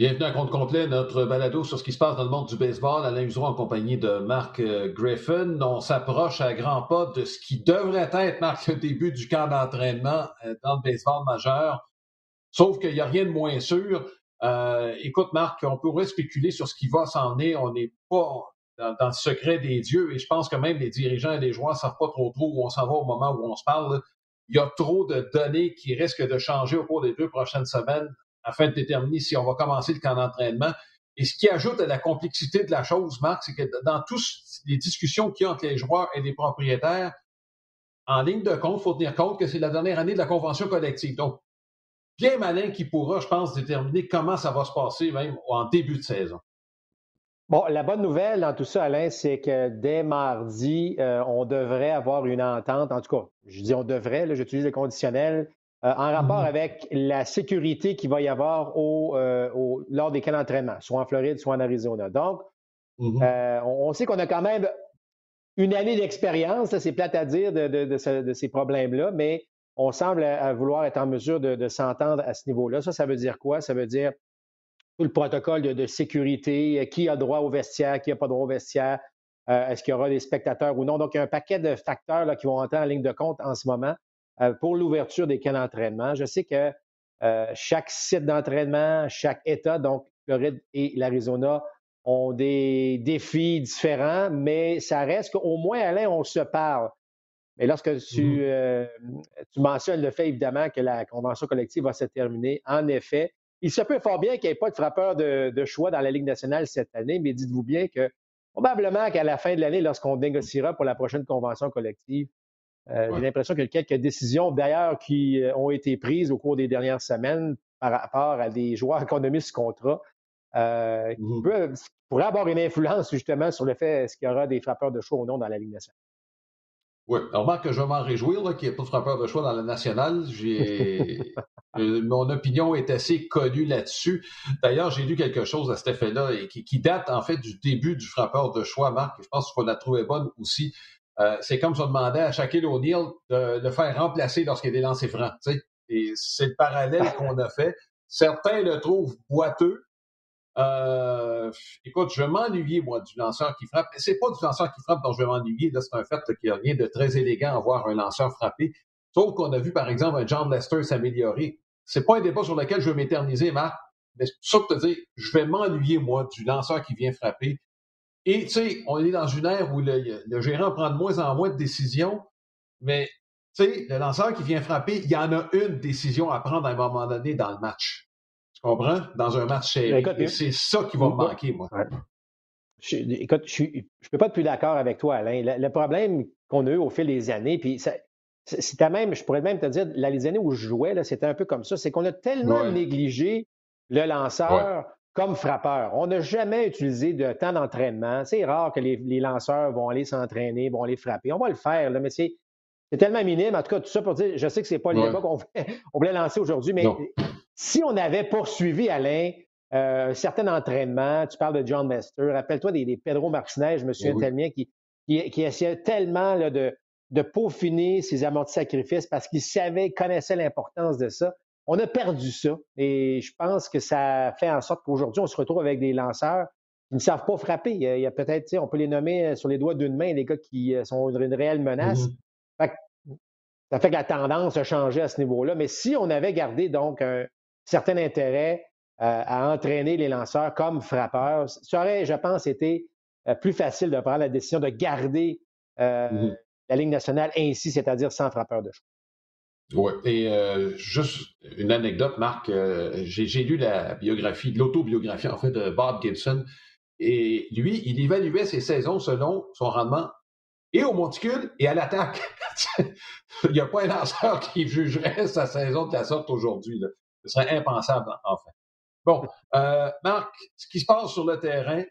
Bienvenue à compte complet, notre balado sur ce qui se passe dans le monde du baseball. Alain Useron en compagnie de Marc euh, Griffin. On s'approche à grands pas de ce qui devrait être, Marc, le début du camp d'entraînement euh, dans le baseball majeur. Sauf qu'il n'y a rien de moins sûr. Euh, écoute, Marc, on pourrait spéculer sur ce qui va s'en venir. On n'est pas dans, le secret des dieux et je pense que même les dirigeants et les joueurs ne savent pas trop trop où on s'en va au moment où on se parle. Il y a trop de données qui risquent de changer au cours des deux prochaines semaines afin de déterminer si on va commencer le camp d'entraînement. Et ce qui ajoute à la complexité de la chose, Marc, c'est que dans toutes les discussions qu'il y a entre les joueurs et les propriétaires, en ligne de compte, il faut tenir compte que c'est la dernière année de la convention collective. Donc, bien malin qui pourra, je pense, déterminer comment ça va se passer même en début de saison. Bon, la bonne nouvelle dans tout ça, Alain, c'est que dès mardi, euh, on devrait avoir une entente. En tout cas, je dis on devrait, j'utilise le conditionnel euh, en rapport mm-hmm. avec la sécurité qu'il va y avoir euh, au, lors des camps d'entraînement, soit en Floride, soit en Arizona. Donc, mm-hmm. euh, on, sait qu'on a quand même une année d'expérience, c'est plate à dire, de, ces problèmes-là, mais on semble vouloir être en mesure de, s'entendre à ce niveau-là. Ça, ça veut dire quoi? Ça veut dire tout le protocole de, sécurité, qui a droit au vestiaire, qui n'a pas droit au vestiaire, est-ce qu'il y aura des spectateurs ou non? Donc, il y a un paquet de facteurs là, qui vont entrer en ligne de compte en ce moment. Euh, pour l'ouverture des camps d'entraînement. Je sais que euh, chaque site d'entraînement, chaque État, donc Floride et l'Arizona, ont des défis différents, mais ça reste qu'au moins, Alain, on se parle. Mais lorsque tu, mm-hmm. euh, tu, mentionnes le fait, évidemment, que la convention collective va se terminer, en effet, il se peut fort bien qu'il n'y ait pas de frappeur de, de, choix dans la Ligue nationale cette année, mais dites-vous bien que probablement qu'à la fin de l'année, lorsqu'on négociera pour la prochaine convention collective, euh, j'ai l'impression qu'il y a quelques décisions, d'ailleurs, qui euh, ont été prises au cours des dernières semaines par rapport à des joueurs qui ont nommé ce contrat, euh, qui, mmh pourraient avoir une influence justement sur le fait est-ce qu'il y aura des frappeurs de choix ou non dans la Ligue nationale. Oui, alors que je vais m'en réjouir qu'il n'y ait pas de frappeurs de choix dans la nationale. mon opinion est assez connue là-dessus. D'ailleurs, j'ai lu quelque chose à cet effet-là et qui, qui, date en fait du début du frappeur de choix, Marc. Je pense qu'il faut la trouver bonne aussi. Euh, c'est comme si on demandait à Shaquille O'Neal de le faire remplacer lorsqu'il est lancé franc. Et c'est le parallèle qu'on a fait. Certains le trouvent boiteux. Euh, écoute, je vais m'ennuyer, moi, du lanceur qui frappe. C'est pas du lanceur qui frappe dont je vais m'ennuyer. c'est un fait qu'il n'y a rien de très élégant à voir un lanceur frapper. Sauf qu'on a vu, par exemple, un John Lester s'améliorer. C'est pas un débat sur lequel je veux m'éterniser, Marc. Mais c'est pour ça que te dire, je vais m'ennuyer, moi, du lanceur qui vient frapper. Et, tu sais, on est dans une ère où le, gérant prend de moins en moins de décisions, mais, tu sais, le lanceur qui vient frapper, il y en a une décision à prendre à un moment donné dans le match. Tu comprends? Dans un match Et c'est ça qui va me manquer, moi. écoute, je ne peux pas être plus d'accord avec toi, Alain. Le, problème qu'on a eu au fil des années, puis c'était même, je pourrais même te dire, les années où je jouais, c'était un peu comme ça, c'est qu'on a tellement négligé le lanceur comme frappeur. On n'a jamais utilisé de temps d'entraînement. C'est rare que les, lanceurs vont aller s'entraîner, vont aller frapper. On va le faire, là, mais c'est, tellement minime. En tout cas, tout ça pour dire, je sais que ce n'est pas le débat qu'on voulait, lancer aujourd'hui, mais si on avait poursuivi, Alain, euh, un certain entraînement, tu parles de John Mester, rappelle-toi des, Pedro Martinez, je me souviens tellement, qui, qui, essayait tellement de, de peaufiner ses amortis sacrifices parce qu'il savait, connaissait l'importance de ça. On a perdu ça et je pense que ça fait en sorte qu'aujourd'hui, on se retrouve avec des lanceurs qui ne savent pas frapper. Il y a, peut-être, on peut les nommer euh, sur les doigts d'une main, les gars qui euh, sont une réelle menace. Mm-hmm. ça fait que la tendance a changé à ce niveau-là. Mais si on avait gardé donc un certain intérêt euh, à entraîner les lanceurs comme frappeurs, ça aurait, je pense, été plus facile de prendre la décision de garder mm-hmm. la Ligue nationale ainsi, c'est-à-dire sans frappeur de choix. Oui, et euh, juste une anecdote, Marc, euh, j'ai lu la biographie, l'autobiographie en fait de Bob Gibson, et lui, il évaluait ses saisons selon son rendement et au monticule et à l'attaque. il n'y a pas un lanceur qui jugerait sa saison de la sorte aujourd'hui. Ce serait impensable, enfin. Bon, euh, Marc, ce qui se passe sur le terrain,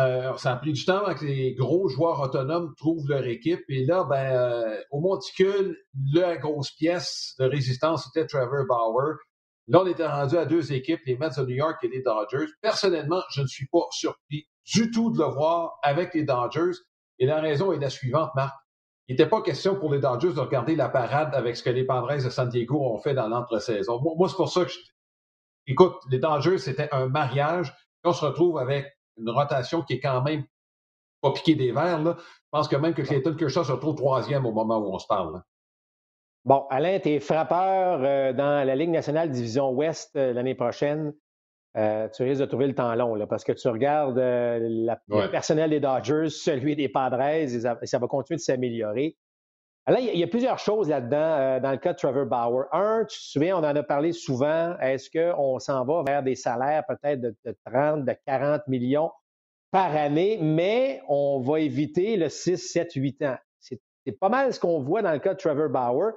euh, ça a pris du temps avant que les gros joueurs autonomes trouvent leur équipe. Et là, ben, euh, au monticule, la grosse pièce de résistance, c'était Trevor Bauer. Là, on était rendu à deux équipes, les Mets de New York et les Dodgers. Personnellement, je ne suis pas surpris du tout de le voir avec les Dodgers. Et la raison est la suivante, Marc. Il n'était pas question pour les Dodgers de regarder la parade avec ce que les Padres de San Diego ont fait dans l'entre-saison. Moi, c'est pour ça que écoute, les Dodgers, c'était un mariage. On se retrouve avec une rotation qui est quand même pas piquée des verres. Là. Je pense que même que Clayton Kershaw se retrouve troisième au moment où on se parle. Bon, Alain, tu es frappeur euh, dans la Ligue nationale Division Ouest euh, l'année prochaine. Euh, tu risques de trouver le temps long là, parce que tu regardes le personnel des Dodgers, celui des Padres, et ça, va continuer de s'améliorer. Là, il y, a plusieurs choses là-dedans dans le cas de Trevor Bauer. Un, tu te souviens, on en a parlé souvent. Est-ce qu'on s'en va vers des salaires peut-être de, 30, de 40 millions par année, mais on va éviter le 6, 7, 8 ans? C'est pas mal ce qu'on voit dans le cas de Trevor Bauer.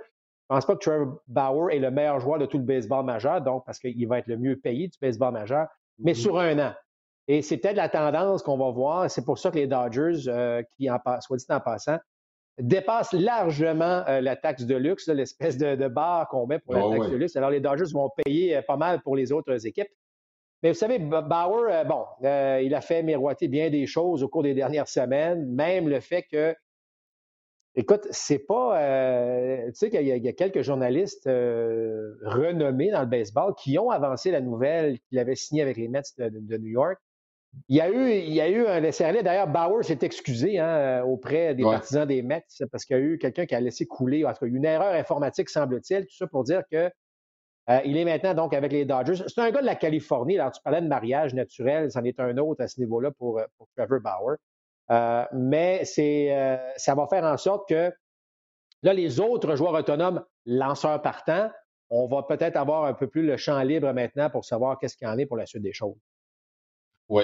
Je ne pense pas que Trevor Bauer est le meilleur joueur de tout le baseball majeur, donc parce qu'il va être le mieux payé du baseball majeur, mais mm-hmm. sur un an. Et c'est peut-être la tendance qu'on va voir. C'est pour ça que les Dodgers, euh, qui, en, soit dit en passant, dépassent largement euh, la taxe de luxe, l'espèce de, barre qu'on met pour la ah taxe de luxe. Alors, les Dodgers vont payer euh, pas mal pour les autres équipes. Mais vous savez, Bauer, bon, il a fait miroiter bien des choses au cours des dernières semaines, même le fait que Écoute, c'est pas. Euh, tu sais qu'il y, a quelques journalistes euh, renommés dans le baseball qui ont avancé la nouvelle qu'il avait signée avec les Mets de, New York. Il y a eu, il y a eu un laisser-aller. D'ailleurs, Bauer s'est excusé hein, auprès des partisans des Mets parce qu'il y a eu quelqu'un qui a laissé couler, en tout cas, une erreur informatique, semble-t-il. Tout ça pour dire que euh, il est maintenant donc avec les Dodgers. C'est un gars de la Californie. Alors, tu parlais de mariage naturel, c'en est un autre à ce niveau-là pour, pour Trevor Bauer. Euh, mais c'est, euh, ça va faire en sorte que là, les autres joueurs autonomes, lanceurs partants, on va peut-être avoir un peu plus le champ libre maintenant pour savoir qu'est-ce qu'il y en est pour la suite des choses. Oui.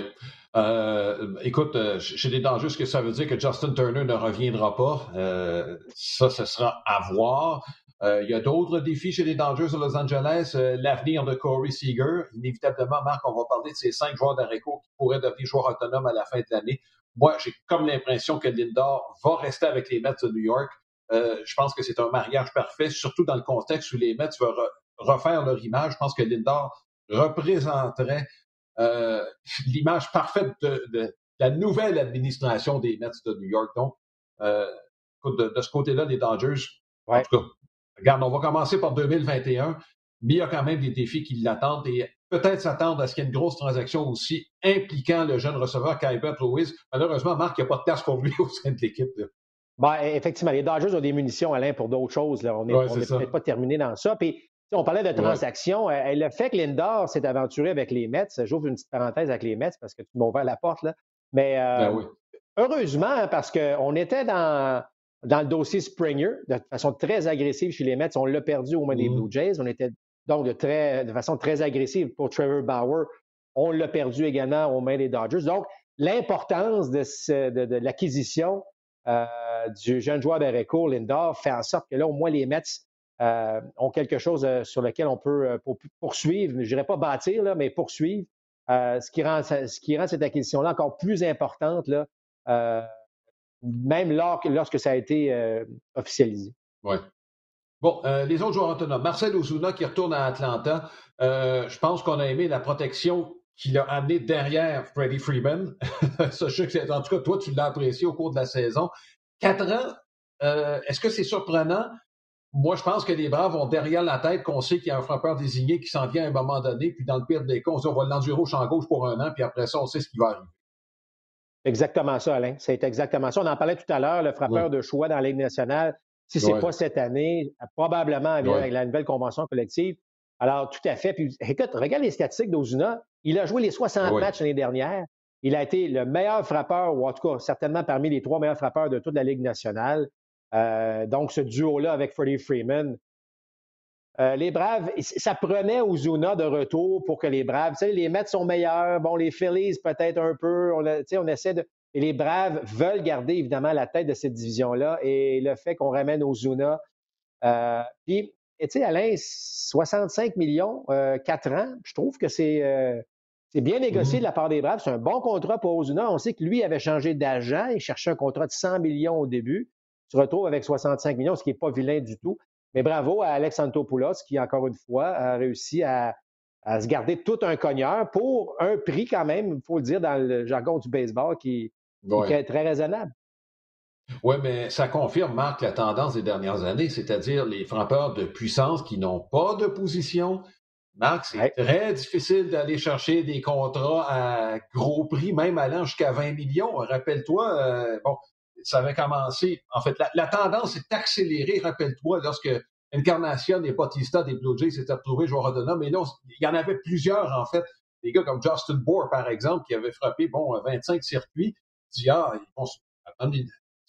Euh, écoute, j'ai des dangers. Ce que ça veut dire que Justin Turner ne reviendra pas. ça, ce sera à voir. il y a d'autres défis chez les Dangers de Los Angeles. L'avenir de Corey Seager. Inévitablement, Marc, on va parler de ces cinq joueurs d'Areco qui pourraient devenir joueurs autonomes à la fin de l'année moi, j'ai comme l'impression que Lindor va rester avec les Mets de New York. Euh, je pense que c'est un mariage parfait, surtout dans le contexte où les Mets veulent refaire leur image. Je pense que Lindor représenterait euh, l'image parfaite de, la nouvelle administration des Mets de New York. Donc, euh, de, ce côté-là, les Dodgers, en tout cas, regarde, on va commencer par 2021, mais il y a quand même des défis qui l'attendent et peut-être s'attendre à ce qu'il y ait une grosse transaction aussi impliquant le jeune receveur Kybert Lewis. Malheureusement, Marc, il n'y a pas de place pour lui au sein de l'équipe. Ben, effectivement, les Dodgers ont des munitions, Alain, pour d'autres choses. On n'est peut-être pas terminé dans ça. Puis, on parlait de transactions. Euh, le fait que Lindor s'est aventuré avec les Mets, j'ouvre une petite parenthèse avec les Mets parce que tu m'as ouvert la porte, là. Mais euh, ben heureusement, hein, parce qu'on était dans, dans le dossier Springer de façon très agressive chez les Mets. On l'a perdu au moins des mmh Blue Jays. On était donc de, très, de façon très agressive pour Trevor Bauer. On l'a perdu également aux mains des Dodgers. Donc, l'importance de, l'acquisition euh, du jeune joueur d'Areco, Lindor, fait en sorte que là, au moins, les Mets euh, ont quelque chose euh, sur lequel on peut poursuivre, je dirais pas bâtir, mais poursuivre, ce, qui rend, cette acquisition-là encore plus importante, même lorsque ça a été officialisé. Oui, Bon, euh, les autres joueurs autonomes. Marcel Ozuna qui retourne à Atlanta. Euh, je pense qu'on a aimé la protection qu'il a amenée derrière Freddie Freeman. en tout cas, toi, tu l'as apprécié au cours de la saison. Quatre ans, euh, est-ce que c'est surprenant? Moi, je pense que les Braves ont derrière la tête qu'on sait qu'il y a un frappeur désigné qui s'en vient à un moment donné, puis dans le pire des cas, on se dit on va l'endurer au champ gauche pour un an, puis après ça, on sait ce qui va arriver. Exactement ça, Alain. C'est exactement ça. On en parlait tout à l'heure, le frappeur de choix dans la Ligue nationale. Si ce n'est pas cette année, probablement avec la nouvelle convention collective. Alors, tout à fait. Puis, écoute, regarde les statistiques d'Ozuna. Il a joué les 60 matchs l'année dernière. Il a été le meilleur frappeur, ou en tout cas, certainement parmi les trois meilleurs frappeurs de toute la Ligue nationale. Euh, donc, ce duo-là avec Freddie Freeman. Euh, les Braves, ça prenait Ozuna de retour pour que les Braves, tu sais, les Mets sont meilleurs. Bon, les Phillies, peut-être un peu. On, on essaie de. Et les Braves veulent garder évidemment la tête de cette division-là et le fait qu'on ramène Ozuna. Euh, puis, tu sais, Alain, 65 millions, euh, 4 ans, je trouve que c'est euh, bien négocié mm-hmm. de la part des Braves. C'est un bon contrat pour Ozuna. On sait que lui avait changé d'agent. Il cherchait un contrat de 100 millions au début. Se retrouve avec 65 millions, ce qui n'est pas vilain du tout. Mais bravo à Alex Antopoulos qui, encore une fois, a réussi à, à se garder tout un cogneur pour un prix quand même, il faut le dire dans le jargon du baseball, qui, est très raisonnable. Oui, mais ça confirme, Marc, la tendance des dernières années, c'est-à-dire les frappeurs de puissance qui n'ont pas de position Marc, c'est très difficile d'aller chercher des contrats à gros prix, même allant jusqu'à 20 millions. Rappelle-toi, euh, bon, ça avait commencé. En fait, la, tendance est accélérée. Rappelle-toi, lorsque Encarnacion et Bautista des Blue Jays s'étaient retrouvés joueurs autonomes. Mais là, il y en avait plusieurs, en fait. Des gars comme Justin Bohr, par exemple, qui avait frappé, bon, 25 circuits. Dit, ah,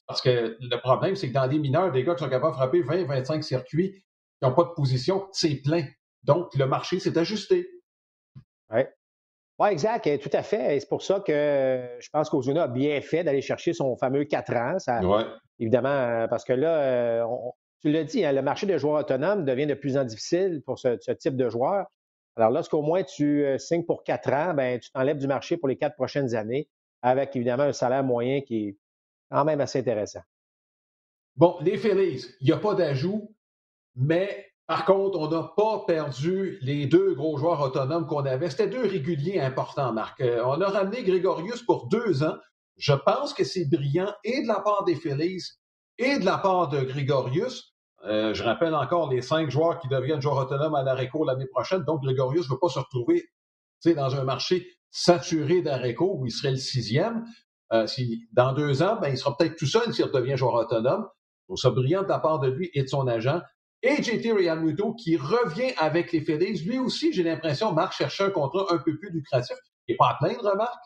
parce que le problème, c'est que dans des mineurs, des gars qui sont capables de frapper 20, 25 circuits, qui n'ont pas de position, c'est plein. Donc, le marché s'est ajusté. Oui. Oui, exact, tout à fait. c'est pour ça que je pense qu'Ozuna a bien fait d'aller chercher son fameux 4 ans. Ça, Évidemment, euh, parce que là, euh, tu l'as dit, hein, le marché des joueurs autonomes devient de plus en plus difficile pour ce, type de joueurs. Alors, lorsqu'au moins tu euh, signes pour 4 ans, ben, tu t'enlèves du marché pour les quatre prochaines années, avec évidemment un salaire moyen qui est quand même assez intéressant. Bon, les Phillies, il n'y a pas d'ajout, mais par contre, on n'a pas perdu les deux gros joueurs autonomes qu'on avait. C'était deux réguliers importants, Marc. Euh, on a ramené Grégorius pour deux ans. Je pense que c'est brillant et de la part des Phillies et de la part de Grégorius. Euh, je rappelle encore les cinq joueurs qui deviennent joueurs autonomes à l'ARECO l'année prochaine. Donc, Grégorius ne veut pas se retrouver dans un marché saturé d'ARECO où il serait le sixième. Euh, dans deux ans, ben, il sera peut-être tout seul s'il redevient joueur autonome. Donc, ça brillant de la part de lui et de son agent. Et JT Realmuto qui revient avec les Phillies. Lui aussi, j'ai l'impression, Marc cherchait un contrat un peu plus lucratif. Il n'est pas à plein de remarques,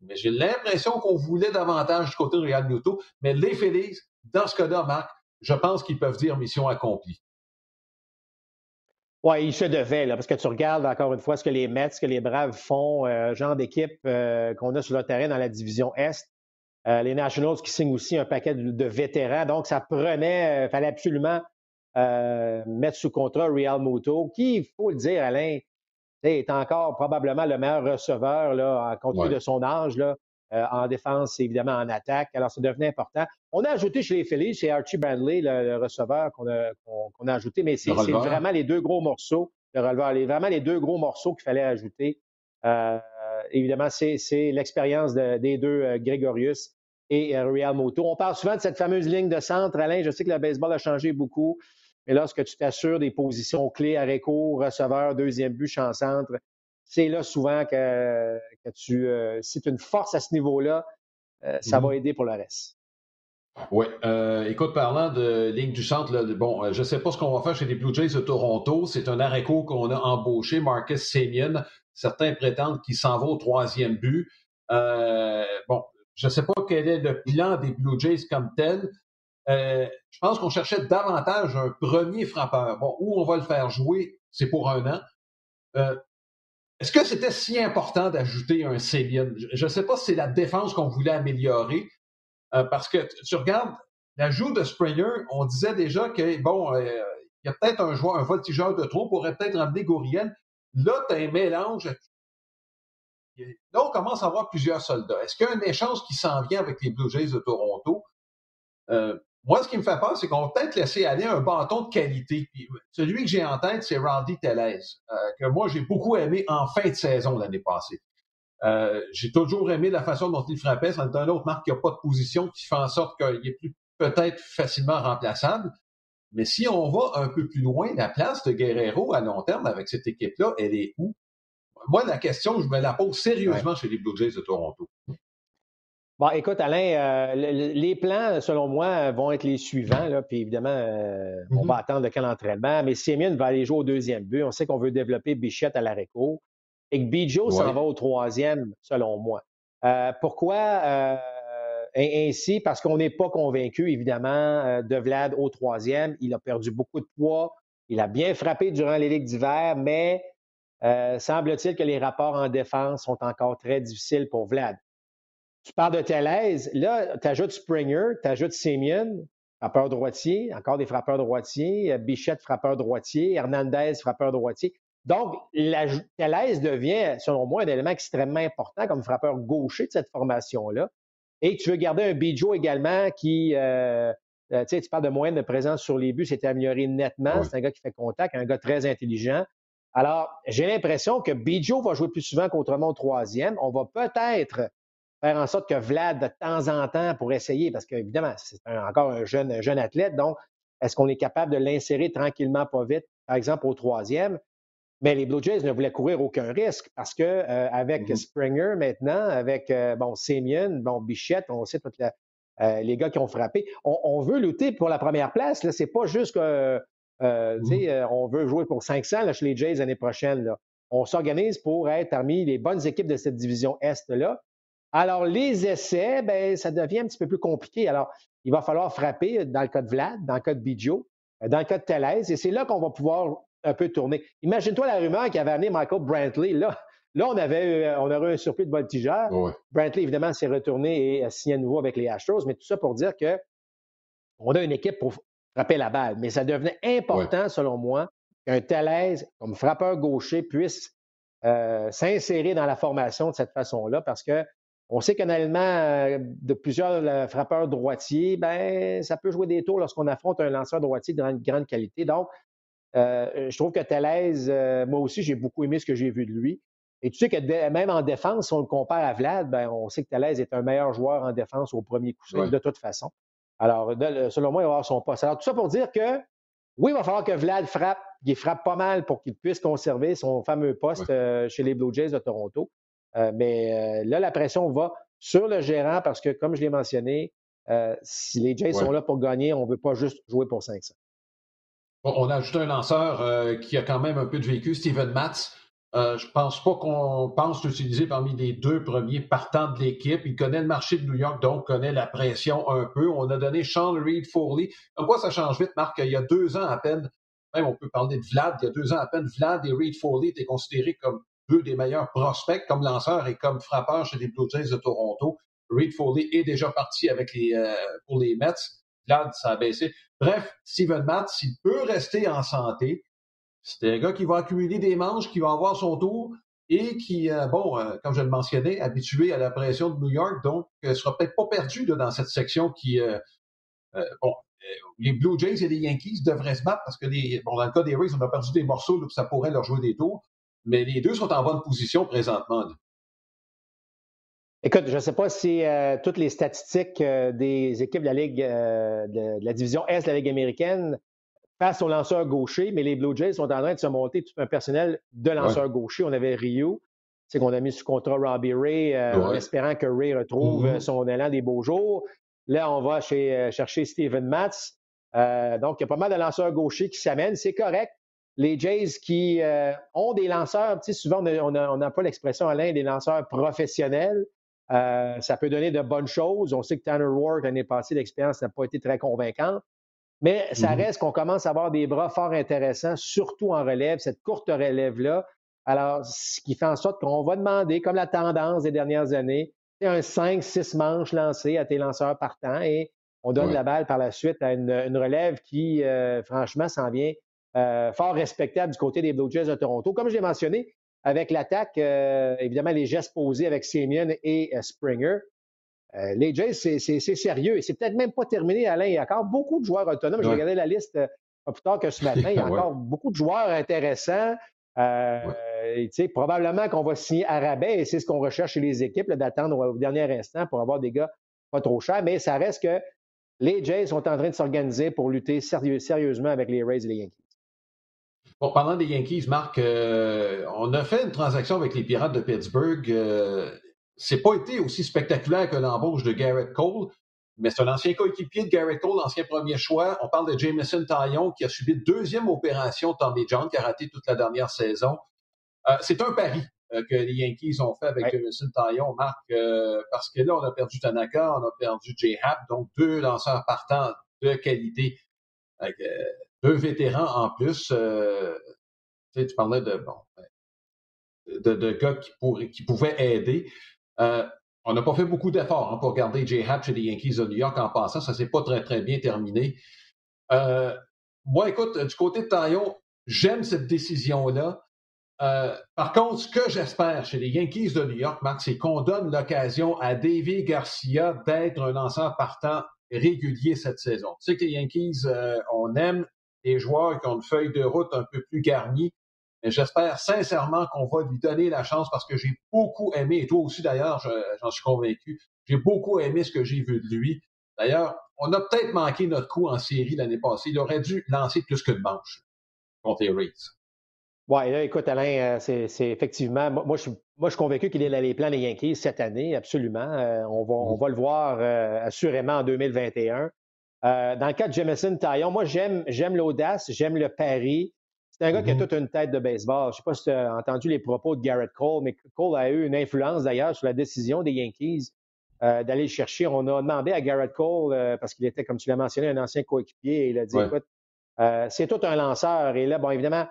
mais j'ai l'impression qu'on voulait davantage du côté de Realmuto. Mais les Phillies, dans ce cas-là, Marc, je pense qu'ils peuvent dire mission accomplie. Oui, il se devait, là, parce que tu regardes encore une fois ce que les Mets, ce que les Braves font, euh, genre d'équipe euh, qu'on a sur le terrain dans la division Est. Euh, les Nationals qui signent aussi un paquet de, vétérans. Donc, ça prenait, il fallait absolument euh, mettre sous contrat Real Muto, qui, il faut le dire, Alain, est encore probablement le meilleur receveur là, en compte de son âge, là, euh, en défense et évidemment en attaque. Alors, ça devenait important. On a ajouté chez les Phillies, chez Archie Bradley, le, receveur qu'on a, a, ajouté, mais c'est vraiment les deux gros morceaux, le releveur, les, vraiment les deux gros morceaux qu'il fallait ajouter. Euh, évidemment, c'est l'expérience des deux Grégorius et Real Moto. On parle souvent de cette fameuse ligne de centre. Alain, je sais que le baseball a changé beaucoup. Mais lorsque tu t'assures des positions clés, arrêt court, receveur, deuxième but, champ centre, c'est là souvent que, tu, euh, si tu as une force à ce niveau-là, euh, ça va mm-hmm. aider pour le reste. Oui. Euh, écoute, parlant de ligne du centre, bon, je ne sais pas ce qu'on va faire chez les Blue Jays de Toronto. C'est un arrêt court qu'on a embauché, Marcus Semien. Certains prétendent qu'il s'en va au troisième but. bon, je ne sais pas quel est le plan des Blue Jays comme tel. Euh, je pense qu'on cherchait davantage un premier frappeur. Bon, où on va le faire jouer, c'est pour un an. Euh, est-ce que c'était si important d'ajouter un Sébian? Je ne sais pas si c'est la défense qu'on voulait améliorer, euh, parce que tu regardes l'ajout de Springer, on disait déjà que, bon, il y a peut-être un joueur, un voltigeur de trop, pourrait peut-être ramener Gouriel. Là, tu as un mélange. Là, on commence à avoir plusieurs soldats. Est-ce qu'il y a un échange qui s'en vient avec les Blue Jays de Toronto? Moi, ce qui me fait peur, c'est qu'on va peut-être laisser aller un bâton de qualité. celui que j'ai en tête, c'est Randy Tellez, euh, que moi, j'ai beaucoup aimé en fin de saison l'année passée. Euh, j'ai toujours aimé la façon dont il frappait. C'est un autre marque qui n'a pas de position, qui fait en sorte qu'il est plus peut-être facilement remplaçable. Mais si on va un peu plus loin, la place de Guerrero à long terme avec cette équipe-là, elle est où? Moi, la question, je me la pose sérieusement chez les Blue Jays de Toronto. Bon, écoute, Alain, euh, les plans, selon moi, vont être les suivants. Là, puis évidemment, euh, on va attendre de quel entraînement. Mais Simeon va aller jouer au deuxième but. On sait qu'on veut développer Bichette à l'aréco et que Bijo s'en va au troisième, selon moi. Euh, pourquoi ainsi? Parce qu'on n'est pas convaincu, évidemment, de Vlad au troisième. Il a perdu beaucoup de poids. Il a bien frappé durant les ligues d'hiver, mais semble-t-il que les rapports en défense sont encore très difficiles pour Vlad. Tu parles de Tellez. Là, tu ajoutes Springer, tu ajoutes Simeon, frappeur droitier, encore des frappeurs droitiers, euh, Bichette, frappeur droitier, Hernandez, frappeur droitier. Donc, la, devient, selon moi, un élément extrêmement important comme frappeur gaucher de cette formation-là. Et tu veux garder un Bijo également qui, euh, euh, tu sais, tu parles de moyenne de présence sur les buts, c'est amélioré nettement. C'est un gars qui fait contact, un gars très intelligent. Alors, j'ai l'impression que Bijo va jouer plus souvent qu'autrement au troisième. On va peut-être faire en sorte que Vlad, de temps en temps, pour essayer, parce qu'évidemment, c'est encore un jeune, jeune athlète, donc est-ce qu'on est capable de l'insérer tranquillement, pas vite, par exemple au troisième? Mais les Blue Jays ne voulaient courir aucun risque parce que euh, avec mm-hmm. Springer maintenant, avec bon Semien, bon Bichette, on sait tous les gars qui ont frappé, on, veut lutter pour la première place. Ce n'est pas juste que mm-hmm. on veut jouer pour 500 chez les Jays l'année prochaine. Là. On s'organise pour être parmi les bonnes équipes de cette division Est-là. Alors, les essais, ben, ça devient un petit peu plus compliqué. Alors, il va falloir frapper dans le cas de Vlad, dans le cas de euh, dans le cas de Tellez, et c'est là qu'on va pouvoir un peu tourner. Imagine-toi la rumeur qui avait amené Michael Brantley. Là, là on, avait, on aurait eu un surplus de voltigeur. Brantley, évidemment, s'est retourné et a signé à nouveau avec les Astros, mais tout ça pour dire que on a une équipe pour frapper la balle. Mais ça devenait important, selon moi, qu'un Tellez, comme frappeur gaucher, puisse euh, s'insérer dans la formation de cette façon-là, parce que on sait qu'un élément euh, de plusieurs euh, frappeurs droitiers, ben, ça peut jouer des tours lorsqu'on affronte un lanceur droitier de grande, qualité. Donc, euh, je trouve que Thalès, moi aussi, j'ai beaucoup aimé ce que j'ai vu de lui. Et tu sais que même en défense, si on le compare à Vlad, ben, on sait que Thalès est un meilleur joueur en défense au premier coup de toute façon. Alors, selon moi, il va avoir son poste. Alors, tout ça pour dire que oui, il va falloir que Vlad frappe. Il frappe pas mal pour qu'il puisse conserver son fameux poste chez les Blue Jays de Toronto. Euh, mais euh, là, la pression va sur le gérant parce que, comme je l'ai mentionné, euh, si les Jays sont là pour gagner, on ne veut pas juste jouer pour 500. on a ajouté un lanceur qui a quand même un peu de vécu, Steven Matz. je ne pense pas qu'on pense l'utiliser parmi les deux premiers partants de l'équipe. Il connaît le marché de New York, donc connaît la pression un peu. On a donné Sean Reed Foley. Comme quoi, ça change vite, Marc. Il y a deux ans à peine, même on peut parler de Vlad, il y a deux ans à peine, Vlad et Reed Foley étaient considérés comme deux des meilleurs prospects comme lanceur et comme frappeur chez les Blue Jays de Toronto. Reed Foley est déjà parti avec les, euh, pour les Mets. Vlad, ça a baissé. Bref, Steven Matt, s'il peut rester en santé, c'est un gars qui va accumuler des manches, qui va avoir son tour et qui, euh, bon, euh, comme je le mentionnais, habitué à la pression de New York, donc ne sera peut-être pas perdu dans cette section qui, bon, les Blue Jays et les Yankees devraient se battre parce que, les, bon, dans le cas des Rays, on a perdu des morceaux, donc ça pourrait leur jouer des tours mais les deux sont en bonne position présentement. Écoute, je ne sais pas si euh, toutes les statistiques euh, des équipes de la Ligue, euh, de, la division Est de la Ligue américaine passent aux lanceurs gauchers, mais les Blue Jays sont en train de se monter tout un personnel de lanceurs gauchers. On avait Rio, c'est qu'on a mis sous contrat Robbie Ray, en espérant que Ray retrouve mm-hmm. son élan des beaux jours. Là, on va chez, chercher Steven Matz. donc, il y a pas mal de lanceurs gauchers qui s'amènent. C'est correct les Jays qui euh, ont des lanceurs, tu sais, souvent on n'a pas l'expression Alain, des lanceurs professionnels. Euh, ça peut donner de bonnes choses. On sait que Tanner Ward, l'année passée, l'expérience n'a pas été très convaincante. Mais ça mm-hmm. reste qu'on commence à avoir des bras fort intéressants, surtout en relève, cette courte relève-là. Alors, ce qui fait en sorte qu'on va demander, comme la tendance des dernières années, un 5-6 manches lancées à tes lanceurs partants et on donne la balle par la suite à une, relève qui, euh, franchement, s'en vient euh, fort respectable du côté des Blue Jays de Toronto. Comme je l'ai mentionné, avec l'attaque, euh, évidemment, les gestes posés avec Semien et euh, Springer. les Jays, c'est sérieux. Et c'est peut-être même pas terminé, Alain. Il y a encore beaucoup de joueurs autonomes. Je regardais la liste pas plus tard que ce matin. Il y a encore beaucoup de joueurs intéressants. Probablement qu'on va signer à rabais et c'est ce qu'on recherche chez les équipes, d'attendre au dernier instant pour avoir des gars pas trop chers. Mais ça reste que les Jays sont en train de s'organiser pour lutter sérieusement avec les Rays et les Yankees. Bon, parlant des Yankees, Marc, euh, on a fait une transaction avec les Pirates de Pittsburgh. Euh, c'est pas été aussi spectaculaire que l'embauche de Garrett Cole, mais c'est un ancien coéquipier de Garrett Cole, ancien premier choix. On parle de Jameson Taillon qui a subi une deuxième opération Tommy John, qui a raté toute la dernière saison. Euh, c'est un pari que les Yankees ont fait avec Jameson Taillon, Marc, parce que là, on a perdu Tanaka, on a perdu J. Happ, donc deux lanceurs partants de qualité deux vétérans en plus. Euh, tu, parlais de, bon, de, de gars qui, pourraient, qui pouvaient aider. Euh, on n'a pas fait beaucoup d'efforts hein, pour garder Jay Happ chez les Yankees de New York en passant. Ça s'est pas très, très bien terminé. Euh, moi, écoute, du côté de Taillon, j'aime cette décision-là. par contre, ce que j'espère chez les Yankees de New York, Marc, c'est qu'on donne l'occasion à Davy Garcia d'être un lanceur partant régulier cette saison. Tu sais que les Yankees, on aime des joueurs qui ont une feuille de route un peu plus garnie. Mais j'espère sincèrement qu'on va lui donner la chance parce que j'ai beaucoup aimé, et toi aussi d'ailleurs, j'en suis convaincu, j'ai beaucoup aimé ce que j'ai vu de lui. D'ailleurs, on a peut-être manqué notre coup en série l'année passée. Il aurait dû lancer plus qu'une manche contre les Rays. Oui, là, écoute, Alain, c'est effectivement. Moi, je suis, moi, je suis convaincu qu'il est dans les plans des Yankees cette année, absolument. on, va, on mm. va le voir assurément en 2021. Dans le cas de Jameson Taillon, moi, j'aime, j'aime l'audace, j'aime le pari. C'est un gars qui a mm-hmm. toute une tête de baseball. Je ne sais pas si tu as entendu les propos de Garrett Cole, mais Cole a eu une influence d'ailleurs sur la décision des Yankees euh, d'aller le chercher. On a demandé à Garrett Cole, euh, parce qu'il était, comme tu l'as mentionné, un ancien coéquipier, et il a dit écoute, euh, c'est tout un lanceur. Et là, bon, évidemment,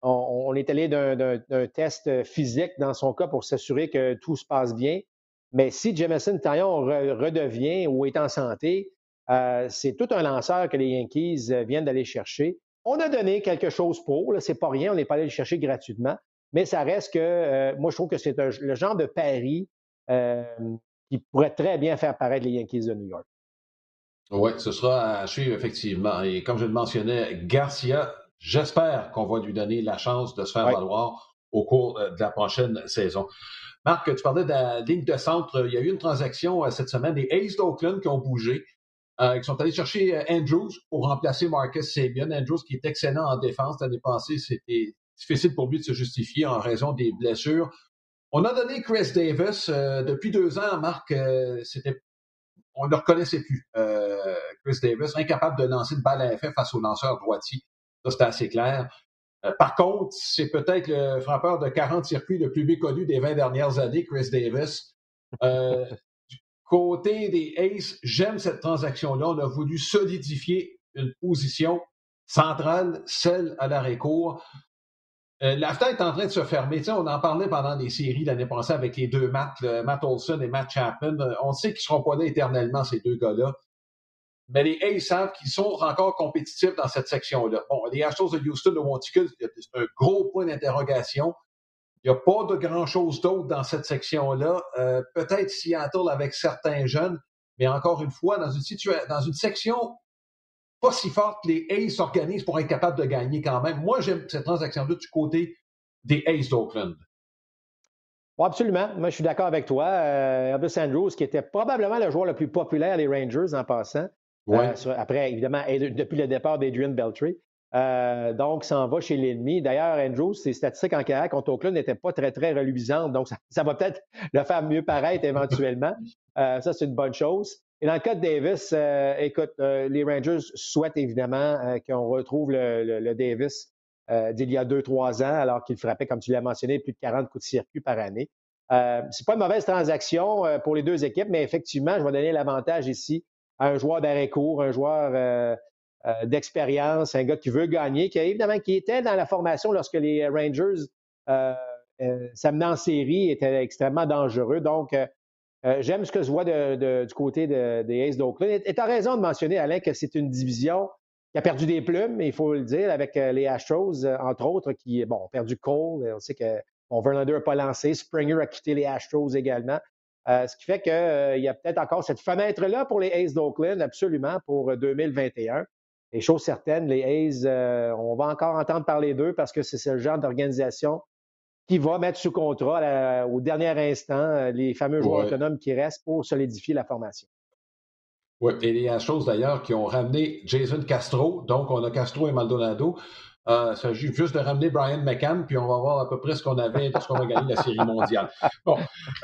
on, est allé d'un test physique dans son cas pour s'assurer que tout se passe bien. Mais si Jameson Taillon redevient ou est en santé, c'est tout un lanceur que les Yankees viennent d'aller chercher. On a donné quelque chose pour, c'est pas rien, on n'est pas allé le chercher gratuitement, mais ça reste que moi, je trouve que c'est le genre de pari qui pourrait très bien faire paraître les Yankees de New York. Oui, ce sera à suivre, effectivement. Et comme je le mentionnais, Garcia, j'espère qu'on va lui donner la chance de se faire valoir au cours euh, de la prochaine saison. Marc, tu parlais de la ligne de centre. Il y a eu une transaction euh, cette semaine des Aces d'Oakland qui ont bougé. Euh, ils sont allés chercher Andrews pour remplacer Marcus Sabian. Andrews qui est excellent en défense l'année passée, c'était difficile pour lui de se justifier en raison des blessures. On a donné Chris Davis euh, depuis deux ans, Marc, euh, c'était on ne le reconnaissait plus. Euh, Chris Davis, incapable de lancer une balle à effet face au lanceur droitier. Ça, c'était assez clair. par contre, c'est peut-être le frappeur de 40 circuits le plus méconnu des 20 dernières années, Chris Davis. du côté des Aces, j'aime cette transaction-là. On a voulu solidifier une position centrale, celle à l'arrêt-court. Euh, la fenêtre est en train de se fermer. on en parlait pendant les séries l'année passée avec les deux Matt, Matt Olson et Matt Chapman. Euh, on sait qu'ils ne seront pas là éternellement, ces deux gars-là. Mais les A's savent qu'ils sont encore compétitifs dans cette section-là. Bon, les Astros de Houston de Monticule, c'est un gros point d'interrogation. Il n'y a pas de grand-chose d'autre dans cette section-là. Euh, peut-être Seattle avec certains jeunes, mais encore une fois, dans une, situation, dans une section pas si forte, les A's s'organisent pour être capables de gagner quand même. Moi, j'aime cette transaction-là du côté des A's d'Oakland. absolument. Moi, je suis d'accord avec toi. Euh, Elvis Andrews, qui était probablement le joueur le plus populaire des Rangers en passant. Euh, après, évidemment, depuis le départ d'Adrian Beltry. Euh, donc, s'en va chez l'ennemi. D'ailleurs, Andrews, ses statistiques en carrière contre Oakland n'étaient pas très, très reluisantes. Donc, ça, va peut-être le faire mieux paraître éventuellement. ça, c'est une bonne chose. Et dans le cas de Davis, euh, écoute, euh, les Rangers souhaitent évidemment euh, qu'on retrouve le, Davis d'il y a deux, trois ans, alors qu'il frappait, comme tu l'as mentionné, plus de 40 coups de circuit par année. c'est pas une mauvaise transaction pour les deux équipes, mais effectivement, je vais donner l'avantage ici à un joueur d'arrêt court, un joueur d'expérience, un gars qui veut gagner, qui évidemment qui était dans la formation lorsque les Rangers s'amenaient en série, était extrêmement dangereux. Donc, euh, j'aime ce que je vois du côté des Aces d'Oakland. Et tu as raison de mentionner, Alain, que c'est une division qui a perdu des plumes, il faut le dire, avec euh, les Astros, euh, entre autres, qui bon, ont perdu Cole. On sait que bon, Verlander n'a pas lancé. Springer a quitté les Astros également. ce qui fait qu'il y a peut-être encore cette fenêtre-là pour les Aces d'Oakland, absolument, pour 2021. Et chose certaine, les A's, on va encore entendre parler d'eux parce que c'est ce genre d'organisation qui va mettre sous contrat au dernier instant euh, les fameux joueurs autonomes qui restent pour solidifier la formation. Oui, et il y a chose d'ailleurs qui ont ramené Jason Castro, donc on a Castro et Maldonado. Euh, il s'agit juste de ramener Brian McCann, puis on va voir à peu près ce qu'on avait lorsqu'on va gagner la Série mondiale. Bon,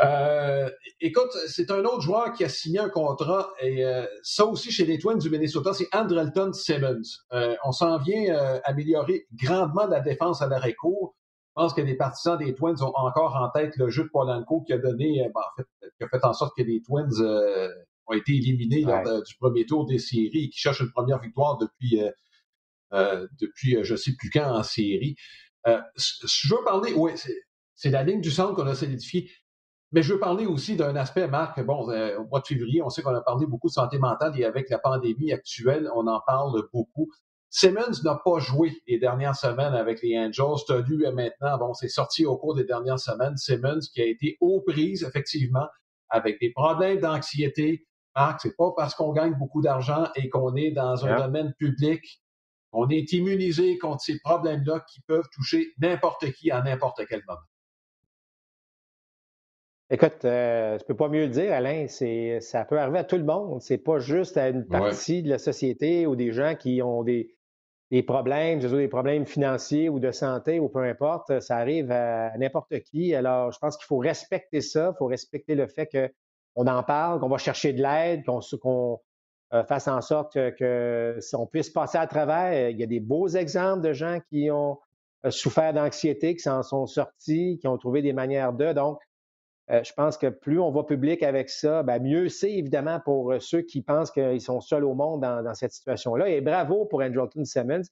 euh, écoute, c'est un autre joueur qui a signé un contrat, et ça aussi chez les Twins du Minnesota, c'est Andrelton Simmons. on s'en vient améliorer grandement la défense à l'arrêt court. Je pense que les partisans des Twins ont encore en tête le jeu de Polanco qui a donné, euh, ben, en fait, qui a fait en sorte que les Twins euh, ont été éliminés lors du premier tour des séries et qui cherchent une première victoire depuis, euh, depuis je ne sais plus quand en série. je veux parler, oui, c'est la ligne du centre qu'on a solidifiée. Mais je veux parler aussi d'un aspect, Marc. Bon, au mois de février, on sait qu'on a parlé beaucoup de santé mentale et avec la pandémie actuelle, on en parle beaucoup. Simmons n'a pas joué les dernières semaines avec les Angels. Tu as lu maintenant, bon, c'est sorti au cours des dernières semaines, Simmons qui a été aux prises, effectivement, avec des problèmes d'anxiété. Marc, c'est pas parce qu'on gagne beaucoup d'argent et qu'on est dans un domaine public qu'on est immunisé contre ces problèmes-là qui peuvent toucher n'importe qui à n'importe quel moment. Écoute, euh, je peux pas mieux le dire, Alain. C'est, ça peut arriver à tout le monde. C'est pas juste à une partie de la société ou des gens qui ont des, des problèmes, des problèmes financiers ou de santé ou peu importe, ça arrive à n'importe qui. Alors, je pense qu'il faut respecter ça, il faut respecter le fait qu'on en parle, qu'on va chercher de l'aide, qu'on euh, fasse en sorte que, on puisse passer à travers. Il y a des beaux exemples de gens qui ont euh, souffert d'anxiété, qui s'en sont sortis, qui ont trouvé des manières de. Donc, euh, je pense que plus on va public avec ça, ben, mieux c'est évidemment pour ceux qui pensent qu'ils sont seuls au monde dans, cette situation-là. Et bravo pour Andrelton Simmons. Ça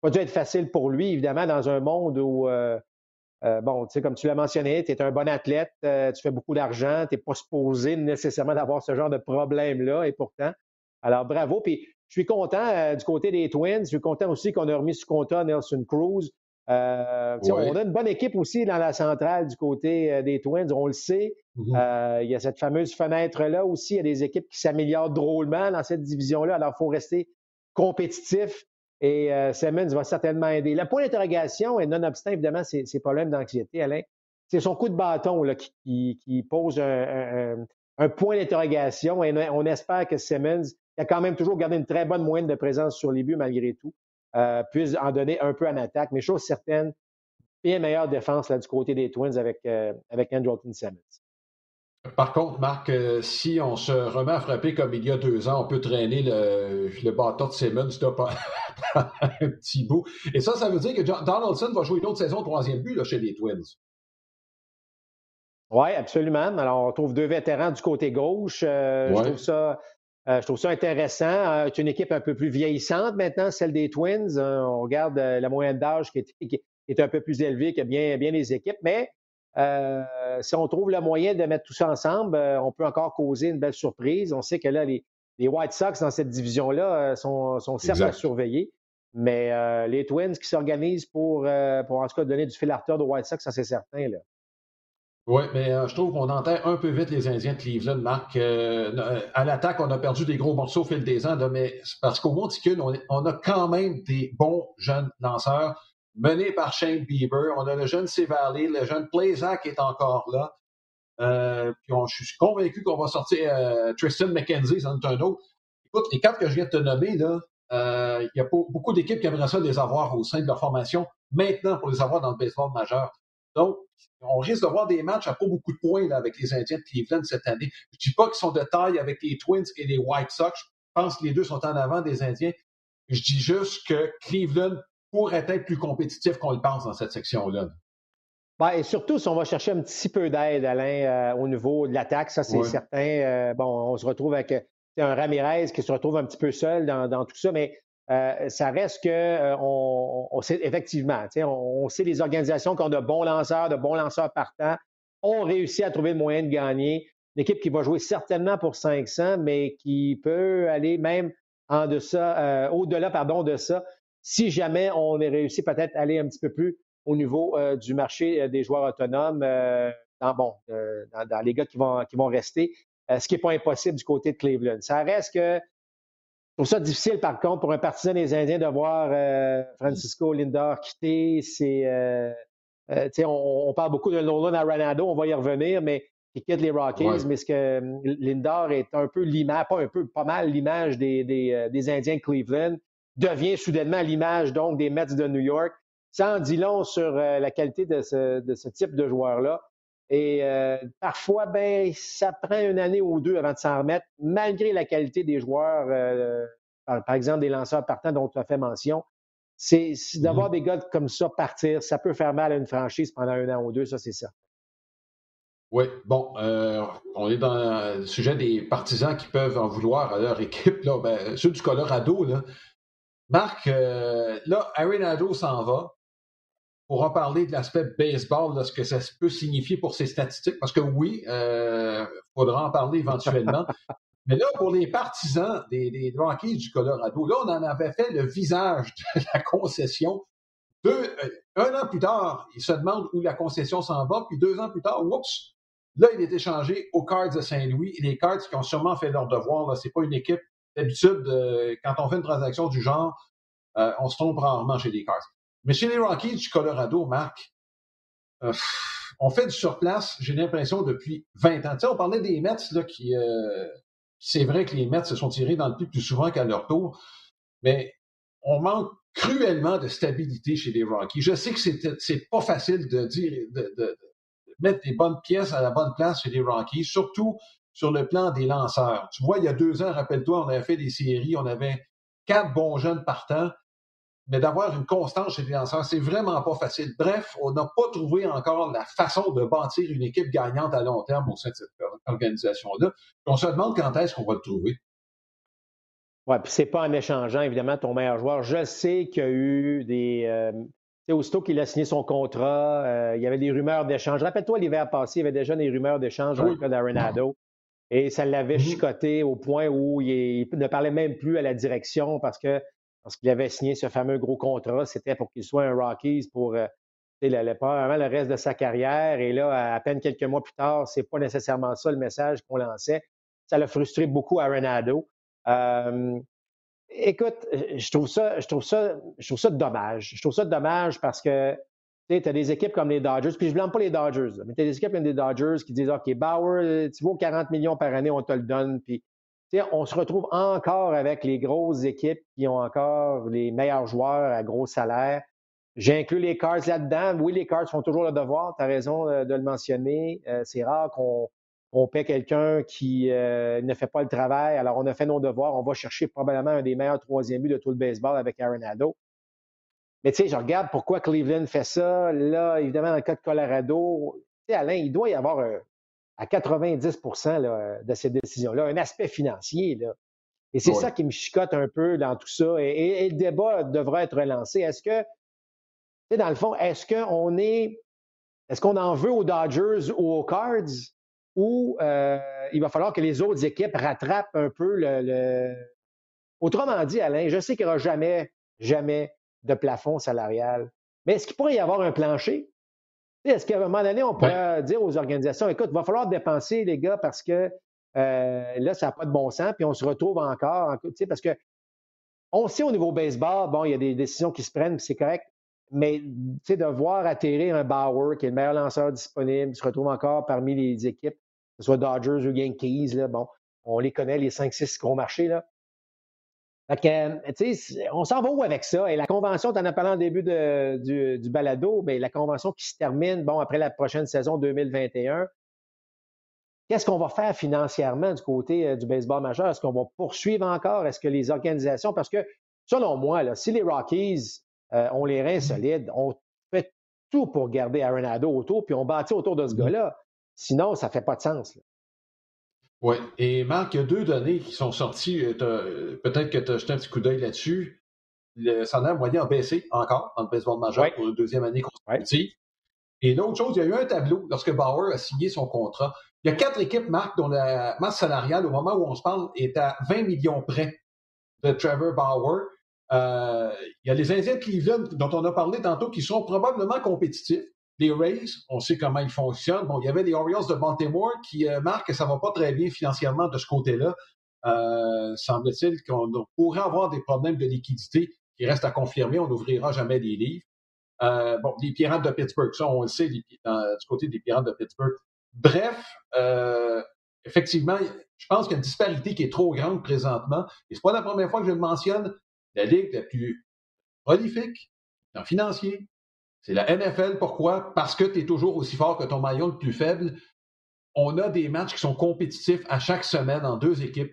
pas dû être facile pour lui, évidemment, dans un monde où, bon, tu sais, comme tu l'as mentionné, tu es un bon athlète, tu fais beaucoup d'argent, tu n'es pas supposé nécessairement d'avoir ce genre de problème-là, et pourtant, alors, bravo. Puis, je suis content euh, du côté des Twins. Je suis content aussi qu'on a remis sous contrat Nelson Cruz. Euh, On a une bonne équipe aussi dans la centrale du côté euh, des Twins, on le sait. Mm-hmm. il y a cette fameuse fenêtre-là aussi. Il y a des équipes qui s'améliorent drôlement dans cette division-là. Alors, il faut rester compétitif. Et Simmons va certainement aider. Le point d'interrogation, et nonobstant évidemment ces, problèmes d'anxiété, Alain, c'est son coup de bâton là, qui, pose un, un point d'interrogation. Et on espère que Simmons il a quand même toujours gardé une très bonne moyenne de présence sur les buts malgré tout, euh, puisse en donner un peu en attaque. Mais chose certaine, bien meilleure défense là, du côté des Twins avec, euh, avec Andrelton Simmons. Par contre, Marc, euh, si on se remet à frapper comme il y a deux ans, on peut traîner le, le bâton de Simmons un petit bout. Et ça, ça veut dire que Donaldson va jouer une autre saison troisième but là, chez les Twins. Oui, absolument. Alors, on trouve deux vétérans du côté gauche. Je trouve ça euh, je trouve ça intéressant. Euh, c'est une équipe un peu plus vieillissante maintenant, celle des Twins. Euh, on regarde la moyenne d'âge qui est, un peu plus élevée que bien, bien les équipes. Mais si on trouve le moyen de mettre tout ça ensemble, on peut encore causer une belle surprise. On sait que là, les, White Sox dans cette division-là sont, sont certes à surveiller. Mais les Twins qui s'organisent pour, pour en tout cas donner du fil à retard aux White Sox, ça c'est certain. Là. Oui, mais euh, je trouve qu'on enterre un peu vite les Indiens de Cleveland, Marc. Euh, euh, à l'attaque, on a perdu des gros morceaux au fil des ans, mais parce qu'au Monticule, on, on, a quand même des bons jeunes lanceurs menés par Shane Bieber. On a le jeune Valley, le jeune Plazak est encore là. puis je suis convaincu qu'on va sortir Tristan McKenzie, c'est un autre. Écoute, les quatre que je viens de te nommer, là, il y a beaucoup d'équipes qui aimeraient ça les avoir au sein de leur formation maintenant pour les avoir dans le baseball majeur. Donc, on risque de voir des matchs à pas beaucoup de points avec les Indiens de Cleveland cette année. Je dis pas qu'ils sont de taille avec les Twins et les White Sox. Je pense que les deux sont en avant des Indiens. Je dis juste que Cleveland pourrait être plus compétitif qu'on le pense dans cette section-là. Ben, et surtout, si on va chercher un petit peu d'aide, Alain, euh, au niveau de l'attaque, ça c'est certain. Euh, bon, on se retrouve avec euh, un Ramirez qui se retrouve un petit peu seul dans tout ça, mais euh, ça reste que euh, on, sait effectivement, on, sait les organisations qui ont de bons lanceurs, de bons lanceurs partants, ont réussi à trouver le moyen de gagner. Une équipe qui va jouer certainement pour 500, mais qui peut aller même en deçà, euh, au-delà, pardon, de ça, si jamais on est réussi peut-être à aller un petit peu plus au niveau du marché des joueurs autonomes, dans, bon, dans, les gars qui vont, qui vont rester, ce qui n'est pas impossible du côté de Cleveland. Ça reste que je trouve ça difficile, par contre, pour un partisan des Indiens de voir euh, Francisco Lindor quitter. C'est, euh, euh, on, on, parle beaucoup de Nolan Arenado, on va y revenir, mais qui quitte les Rockies, mais ce que Lindor est un peu l'image, pas un peu, pas mal l'image des, des, des, Indiens de Cleveland, devient soudainement l'image donc des Mets de New York. Ça en dit long sur la qualité de ce, de ce type de joueur-là. Et euh, parfois, ben, ça prend une année ou deux avant de s'en remettre, malgré la qualité des joueurs, euh, par, exemple des lanceurs partants dont tu as fait mention. C'est mm-hmm. d'avoir des gars comme ça partir, ça peut faire mal à une franchise pendant un an ou deux, ça c'est ça. Oui, bon, euh, on est dans le sujet des partisans qui peuvent en vouloir à leur équipe. Là, ben, ceux du Colorado, là. Marc, là, Arenado s'en va pour en parler de l'aspect baseball, de ce que ça peut signifier pour ces statistiques, parce que oui, il euh, faudra en parler éventuellement. Mais là, pour les partisans des, des Rockies du Colorado, là, on en avait fait le visage de la concession. Deux, euh, un an plus tard, ils se demandent où la concession s'en va, puis deux ans plus tard, oups, là, il est échangé aux Cards de Saint-Louis. Les Cards qui ont sûrement fait leur devoir, là, c'est pas une équipe. D'habitude, euh, quand on fait une transaction du genre, on se trompe rarement chez les Cards. Mais chez les Rockies du Colorado, Marc, euh, on fait du surplace, j'ai l'impression, depuis 20 ans. Tu on parlait des Mets, là, qui... Euh, c'est vrai que les Mets se sont tirés dans le pied plus souvent qu'à leur tour, mais on manque cruellement de stabilité chez les Rockies. Je sais que c'est pas facile de dire, de, mettre des bonnes pièces à la bonne place chez les Rockies, surtout sur le plan des lanceurs. Tu vois, il y a deux ans, rappelle-toi, on avait fait des séries, on avait quatre bons jeunes partants, mais d'avoir une constance chez les lanceurs, c'est vraiment pas facile. Bref, on n'a pas trouvé encore la façon de bâtir une équipe gagnante à long terme au sein de cette organisation-là. On se demande quand est-ce qu'on va le trouver. Oui, puis c'est pas en échangeant, évidemment, ton meilleur joueur. Je sais qu'il y a eu des. Euh, aussitôt qu'il a signé son contrat, euh, il y avait des rumeurs d'échange. Rappelle-toi, l'hiver passé, il y avait déjà des rumeurs d'échange dans le cas d'Arenado. Et ça l'avait mm-hmm. chicoté au point où il, ne parlait même plus à la direction parce que parce qu'il avait signé ce fameux gros contrat. C'était pour qu'il soit un Rockies pour euh, le, probablement le reste de sa carrière. Et là, à peine quelques mois plus tard, c'est pas nécessairement ça le message qu'on lançait. Ça l'a frustré beaucoup Arenado. Euh, écoute, je trouve ça, je trouve ça, je trouve ça dommage. Je trouve ça dommage parce que tu as des équipes comme les Dodgers, puis je blâme pas les Dodgers, mais tu as des équipes comme les Dodgers qui disent OK, Bauer, tu vaux 40 millions par année, on te le donne. Puis on se retrouve encore avec les grosses équipes qui ont encore les meilleurs joueurs à gros salaire. J'ai inclus les Cards là-dedans. Oui, les Cards font toujours le devoir, tu as raison euh, de le mentionner. Euh, c'est rare qu'on on paie quelqu'un qui euh, ne fait pas le travail. Alors, on a fait nos devoirs. On va chercher probablement un des meilleurs troisième buts de tout le baseball avec Arenado. Mais tu sais, je regarde pourquoi Cleveland fait ça. Là, évidemment, dans le cas de Colorado, tu sais, Alain, il doit y avoir à 90% de ces décisions-là un aspect financier. Là. Et c'est ça qui me chicote un peu dans tout ça. Et, le débat devrait être relancé. Est-ce que, dans le fond, est-ce qu'on est, est-ce qu'on en veut aux Dodgers ou aux Cards? où euh, il va falloir que les autres équipes rattrapent un peu le. Autrement dit, Alain, je sais qu'il n'y aura jamais, jamais de plafond salarial. Mais est-ce qu'il pourrait y avoir un plancher? Est-ce qu'à un moment donné, on pourrait dire aux organisations, écoute, il va falloir dépenser, les gars, parce que euh, là, ça n'a pas de bon sens, puis on se retrouve encore, parce que on sait au niveau baseball, bon, il y a des décisions qui se prennent, c'est correct, mais de voir atterrir un Bauer, qui est le meilleur lanceur disponible, se retrouve encore parmi les équipes que ce soit Dodgers ou Yankees, là, bon, on les connaît, les 5-6 gros marchés. Là. On s'en va où avec ça? Et la convention, tu en as parlé en début du, du, balado, mais la convention qui se termine, bon, après la prochaine saison 2021, qu'est-ce qu'on va faire financièrement du côté euh, du baseball majeur? Est-ce qu'on va poursuivre encore? Est-ce que les organisations, parce que selon moi, là, si les Rockies euh, ont les reins solides, on fait tout pour garder Arenado autour, puis on bâtit autour de ce mm-hmm. gars-là. Sinon, ça ne fait pas de sens. Oui. Et Marc, il y a deux données qui sont sorties. Euh, peut-être que tu as jeté un petit coup d'œil là-dessus. Le salaire moyen a baissé encore dans le baseball majeur pour une deuxième année consécutive. Et l'autre chose, il y a eu un tableau lorsque Bauer a signé son contrat. Il y a quatre équipes, Marc, dont la masse salariale, au moment où on se parle, est à 20 millions près de Trevor Bauer. Euh, il y a les Indiens de Cleveland, dont on a parlé tantôt, qui sont probablement compétitifs les Rays, on sait comment ils fonctionnent. Bon, il y avait les Orioles de Baltimore qui euh, marquent que ça va pas très bien financièrement de ce côté-là. Euh, semble-t-il qu'on pourrait avoir des problèmes de liquidité qui restent à confirmer. On n'ouvrira jamais des livres. Euh, bon, les Pirates de Pittsburgh, ça, on le sait, du côté des Pirates de Pittsburgh. Bref, effectivement, je pense qu'il y a une disparité qui est trop grande présentement. Et c'est pas la première fois que je le mentionne. La ligue la plus prolifique en financier, c'est la NFL. Pourquoi? Parce que tu es toujours aussi fort que ton maillon le plus faible. On a des matchs qui sont compétitifs à chaque semaine en deux équipes.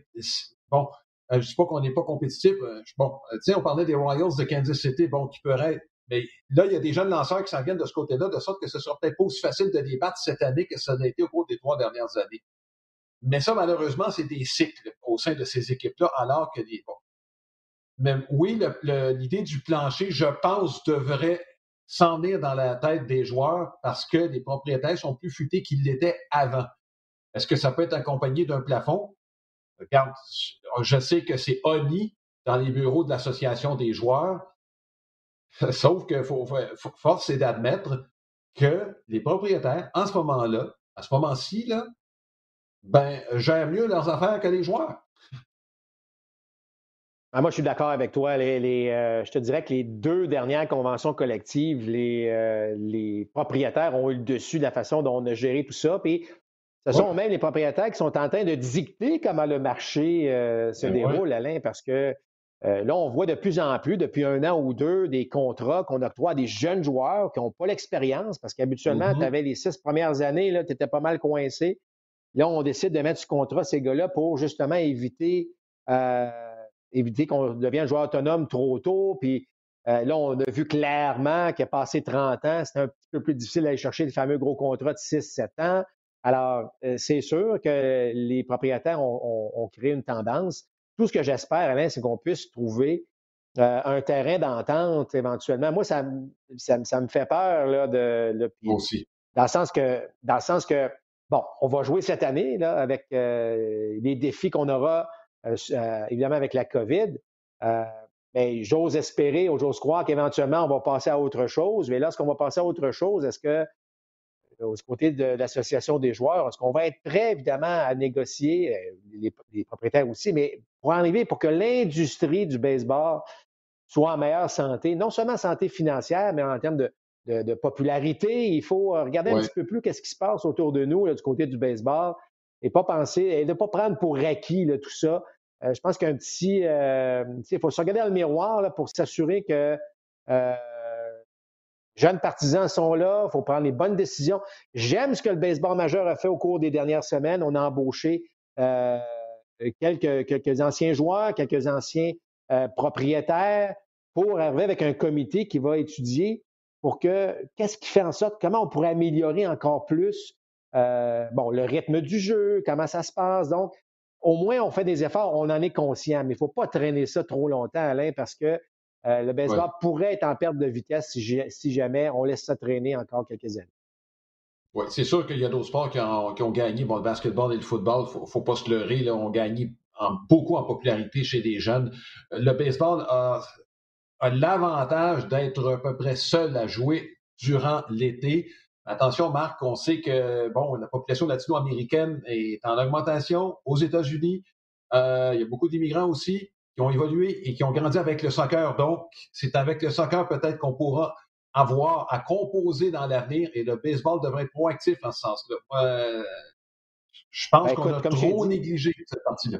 Bon, euh, je ne dis pas qu'on n'est pas compétitif. Euh, bon, euh, tu sais, on parlait des Royals de Kansas City, bon, qui pourraient être. Mais là, il y a des jeunes lanceurs qui s'en viennent de ce côté-là, de sorte que ce sera peut-être pas aussi facile de débattre cette année que ça a été au cours des trois dernières années. Mais ça, malheureusement, c'est des cycles au sein de ces équipes-là, alors que les. Bon. Mais oui, l'idée du plancher, je pense, devrait s'en venir dans la tête des joueurs parce que les propriétaires sont plus futés qu'ils l'étaient avant. Est-ce que ça peut être accompagné d'un plafond? Regarde, je sais que c'est ONI dans les bureaux de l'association des joueurs, sauf que faut, force est d'admettre que les propriétaires, en ce moment-là, à ce moment-ci, ben, gèrent mieux leurs affaires que les joueurs. Ah, moi, je suis d'accord avec toi. Les, euh, je te dirais que les deux dernières conventions collectives, les, euh, les, propriétaires ont eu le dessus de la façon dont on a géré tout ça. Puis, ce sont même les propriétaires qui sont en train de dicter comment le marché euh, se déroule, Alain, parce que Euh, là, on voit de plus en plus, depuis un an ou deux, des contrats qu'on octroie à des jeunes joueurs qui n'ont pas l'expérience, parce qu'habituellement, mm-hmm. tu avais les six premières années, tu étais pas mal coincé. Là, on décide de mettre ce contrat ces gars-là pour justement éviter, euh, éviter qu'on devienne joueur autonome trop tôt. Puis euh, là, on a vu clairement qu'il a passé 30 ans, c'est un petit peu plus difficile d'aller chercher les fameux gros contrats de 6-7 ans. Alors, c'est sûr que les propriétaires ont créé une tendance tout ce que j'espère, Alain, c'est qu'on puisse trouver euh, un terrain d'entente éventuellement. Moi, ça, ça, me fait peur là, de. aussi. Dans le sens que, dans le sens que, bon, on va jouer cette année là, avec euh, les défis qu'on aura, euh, évidemment, avec la COVID. mais j'ose espérer, j'ose croire qu'éventuellement, on va passer à autre chose. Mais lorsqu'on va passer à autre chose, est-ce que au côté de l'association des joueurs, est-ce qu'on va être prêt, évidemment, à négocier, les, les, propriétaires aussi, mais pour arriver, pour que l'industrie du baseball soit en meilleure santé, non seulement santé financière, mais en termes de, popularité. Il faut euh, regarder un petit peu plus qu'est-ce qui se passe autour de nous du côté du baseball et pas penser, et ne pas prendre pour acquis tout ça. Euh, je pense qu'un petit, euh, il faut se regarder dans le miroir pour s'assurer que jeunes partisans sont là, il faut prendre les bonnes décisions. J'aime ce que le baseball majeur a fait au cours des dernières semaines. On a embauché euh, quelques, quelques anciens joueurs, quelques anciens euh, propriétaires pour arriver avec un comité qui va étudier pour que qu'est-ce qui fait en sorte, comment on pourrait améliorer encore plus euh, bon, le rythme du jeu, comment ça se passe. Donc, au moins, on fait des efforts, on en est conscient, mais il ne faut pas traîner ça trop longtemps, Alain, parce que le baseball pourrait être en perte de vitesse si, si, jamais on laisse ça traîner encore quelques années. Oui, c'est sûr qu'il y a d'autres sports qui ont, gagné. Bon, le basketball et le football, il ne faut pas se leurrer, là, ont gagné beaucoup en popularité chez les jeunes. Le baseball a, l'avantage d'être à peu près seul à jouer durant l'été. Attention, Marc, on sait que bon, la population latino-américaine est en augmentation aux États-Unis. Euh, il y a beaucoup d'immigrants aussi qui ont évolué et qui ont grandi avec le soccer. Donc, c'est avec le soccer peut-être qu'on pourra avoir à composer dans l'avenir et le baseball devrait être proactif en ce sens-là. Euh, je pense ben, qu'on a trop négligé cette partie-là.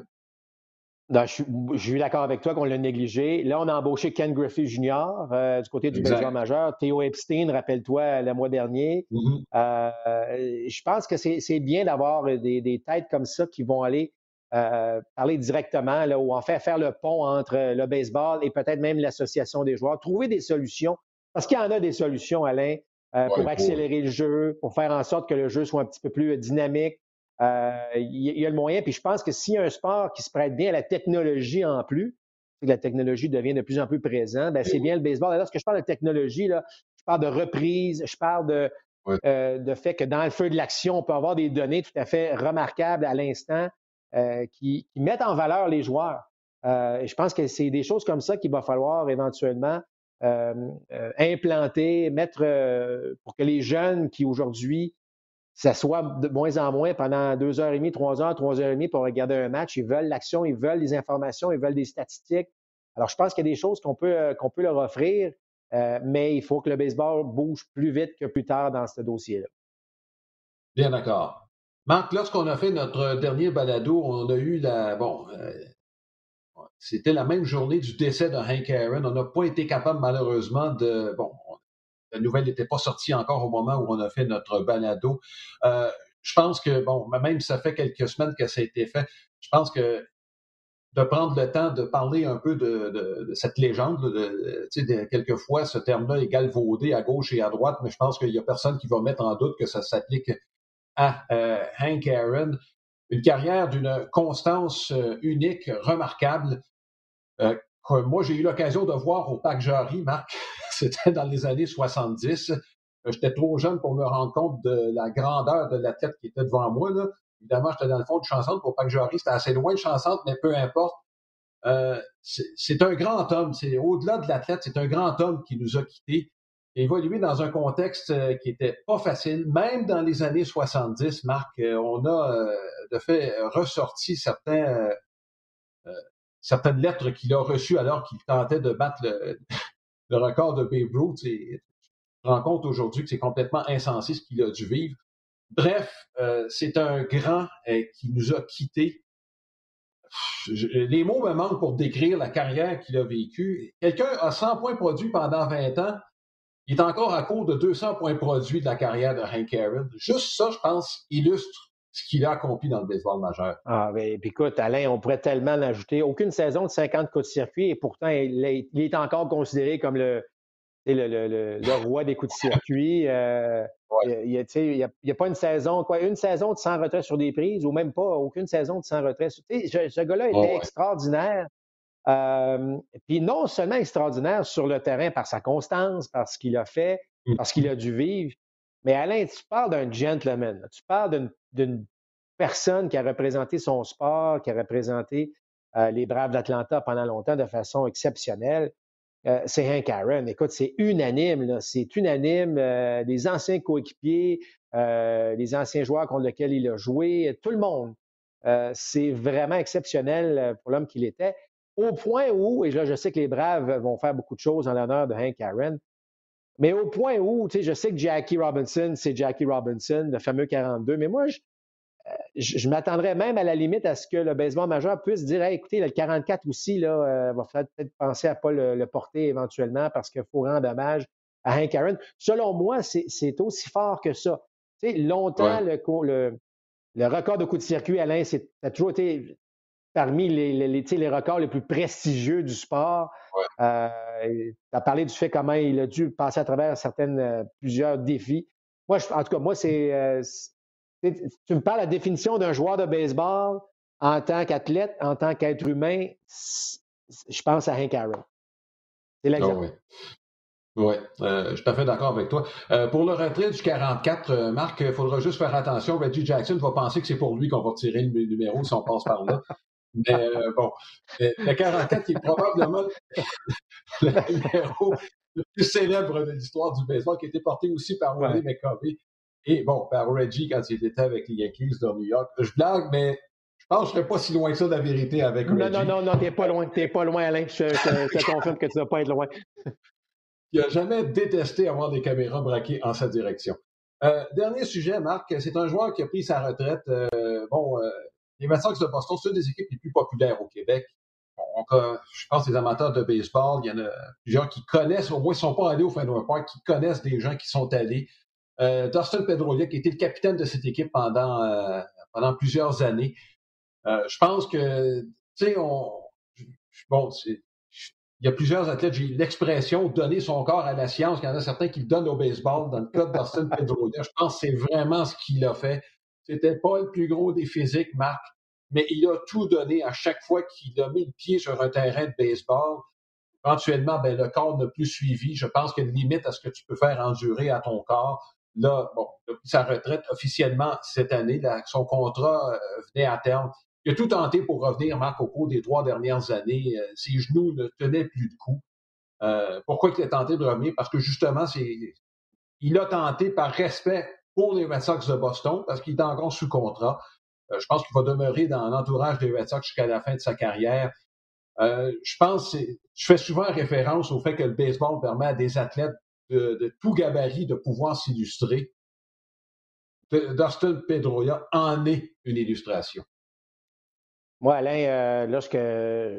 Je, suis d'accord avec toi qu'on l'a négligé. Là, on a embauché Ken Griffey Jr. Euh, du côté du baseball majeur. Théo Epstein, rappelle-toi, le mois dernier. Mm-hmm. Euh, je pense que c'est bien d'avoir des, têtes comme ça qui vont aller parler directement là, ou en fait faire le pont entre le baseball et peut-être même l'association des joueurs, trouver des solutions parce qu'il y en a des solutions, Alain, euh, pour accélérer le jeu, pour faire en sorte que le jeu soit un petit peu plus euh, dynamique. Euh, il y, a le moyen. Puis je pense que s'il y a un sport qui se prête bien à la technologie en plus, que la technologie devient de plus en plus présente, ben c'est bien le baseball. Et lorsque je parle de technologie, là, je parle de reprise, je parle de, de fait que dans le feu de l'action, on peut avoir des données tout à fait remarquables à l'instant qui, qui, mettent en valeur les joueurs. et je pense que c'est des choses comme ça qu'il va falloir éventuellement euh, euh, implanter, mettre euh, pour que les jeunes qui aujourd'hui s'assoient de moins en moins pendant deux heures et demie, trois heures, trois heures et demie pour regarder un match, ils veulent l'action, ils veulent des informations, ils veulent des statistiques. Alors, je pense qu'il y a des choses qu'on peut, qu'on peut leur offrir, mais il faut que le baseball bouge plus vite que plus tard dans ce dossier-là. Bien d'accord. Marc, lorsqu'on a fait notre dernier balado, on a eu la, bon, c'était la même journée du décès de Hank Aaron. On n'a pas été capable, malheureusement, de. Bon, la nouvelle n'était pas sortie encore au moment où on a fait notre balado. Euh, je pense que, bon, même si ça fait quelques semaines que ça a été fait, je pense que de prendre le temps de parler un peu de, cette légende, de, quelquefois ce terme-là est galvaudé à gauche et à droite, mais je pense qu'il n'y a personne qui va mettre en doute que ça s'applique à euh, Hank Aaron une carrière d'une constance euh, unique, remarquable. Que moi, j'ai eu l'occasion de voir au Parc Jarry, Marc, c'était dans les années 70. Euh, j'étais trop jeune pour me rendre compte de la grandeur de la tête qui était devant moi. Là. Évidemment, j'étais dans le fond de Chansante. Pour Parc Jarry, c'était assez loin de Chansante, mais peu importe. c'est un grand homme. C'est au-delà de l'athlète, c'est un grand homme qui nous a quittés évolué dans un contexte euh, qui était pas facile. Même dans les années 70, Marc, euh, on a euh, de fait ressorti certains, certaines lettres qu'il a reçues alors qu'il tentait de battre le, record de Babe Ruth. Je me rends compte aujourd'hui que c'est complètement insensé ce qu'il a dû vivre. Bref, c'est un grand qui nous a quittés. les mots me manquent pour décrire la carrière qu'il a vécue. Quelqu'un a 100 points produits pendant 20 ans. Il est encore à court de 200 points produits de la carrière de Hank Aaron. Juste ça, je pense, illustre ce qu'il a accompli dans le baseball majeur. Ah, ben, écoute, Alain, on pourrait tellement l'ajouter. Aucune saison de 50 coups de circuit et pourtant, il est, encore considéré comme le, le, roi des coups de circuit. Euh, il n'y a, pas une saison, quoi, une saison de 100 retraits sur des prises ou même pas aucune saison de 100 retraits. ce gars-là était extraordinaire. Euh, puis non seulement extraordinaire sur le terrain par sa constance, par ce qu'il a fait, mm. parce qu'il a dû vivre, mais Alain, tu parles d'un gentleman. Tu parles d'une personne qui a représenté son sport, qui a représenté euh, les Braves d'Atlanta pendant longtemps de façon exceptionnelle. Euh, c'est Hank Aaron. Écoute, c'est unanime. C'est unanime. Euh, les anciens coéquipiers, les anciens joueurs contre lesquels il a joué, tout le monde. c'est vraiment exceptionnel pour l'homme qu'il était. Au point où, et là, je sais que les Braves vont faire beaucoup de choses en l'honneur de Hank Aaron, mais au point où, tu sais, je sais que Jackie Robinson, c'est Jackie Robinson, le fameux 42, mais moi, je, m'attendrais même à la limite à ce que le baseball majeur puisse dire écoutez, le 44 aussi, là, euh, va falloir peut-être penser à ne pas le, porter éventuellement parce qu'il faut rendre hommage à Hank Aaron. Selon moi, c'est aussi fort que ça. Tu sais, longtemps, le, le, record de coup de circuit, Alain, ça a toujours été parmi les, les, les, records les plus prestigieux du sport. Euh, tu as parlé du fait comment il a dû passer à travers certaines, euh, plusieurs défis. Moi, en tout cas, moi, c'est. Euh, tu me parles de la définition d'un joueur de baseball en tant qu'athlète, en tant qu'être humain, je pense à Hank Aaron. C'est ah l'exemple. oui, je suis tout à fait d'accord avec toi. pour le retrait du 44, Marc, il faudra juste faire attention. Reggie Jackson va penser que c'est pour lui qu'on va tirer le numéro si on passe par là. Mais euh, bon, le 44 est probablement le numéro le plus célèbre de l'histoire du baseball, qui a été porté aussi par Wally McCovey et bon, par Reggie quand il était avec les Yankees de New York. Je blague, mais je pense que je serais pas si loin que ça de la vérité avec Reggie. Non, non, non, non, t'es pas loin, t'es pas loin, Alain. Je, te confirme que tu ne vas pas être loin. il n'a jamais détesté avoir des caméras braquées en sa direction. Euh, dernier sujet, Marc, c'est un joueur qui a pris sa retraite. Euh, bon, euh, les Red de Boston, c'est une des équipes les plus populaires au Québec. je pense les amateurs de baseball, il y en a plusieurs qui connaissent, au moins ils ne sont pas allés au Fenway Park, qui connaissent des gens qui sont allés. Euh, Dustin Pedroia, qui était le capitaine de cette équipe pendant, euh, pendant plusieurs années. Euh, je pense que, tu sais, on, bon, il y a plusieurs athlètes, j'ai l'expression donner son corps à la science, il y en a certains qui le donnent au baseball. Dans le cas de Dustin Pedroia, je pense que c'est vraiment ce qu'il a fait. C'était pas le plus gros des physiques, Marc, mais il a tout donné à chaque fois qu'il a mis le pied sur un terrain de baseball. Éventuellement, ben, le corps n'a plus suivi. Je pense qu'il y a une limite à ce que tu peux faire endurer à ton corps. Là, bon, sa retraite officiellement cette année, son contrat euh, venait à terme. Il a tout tenté pour revenir, Marc, au cours des trois dernières années. Euh, ses genoux ne tenaient plus de coup. Euh, pourquoi il a tenté de revenir? Parce que justement, il a tenté par respect pour les Red Sox de Boston parce qu'il est encore sous contrat. Euh, je pense qu'il va demeurer dans l'entourage des Red Sox jusqu'à la fin de sa carrière. Euh, je pense, je fais souvent référence au fait que le baseball permet à des athlètes de, tout gabarit de pouvoir s'illustrer. Dustin Pedroia en est une illustration. Moi, Alain, euh, lorsque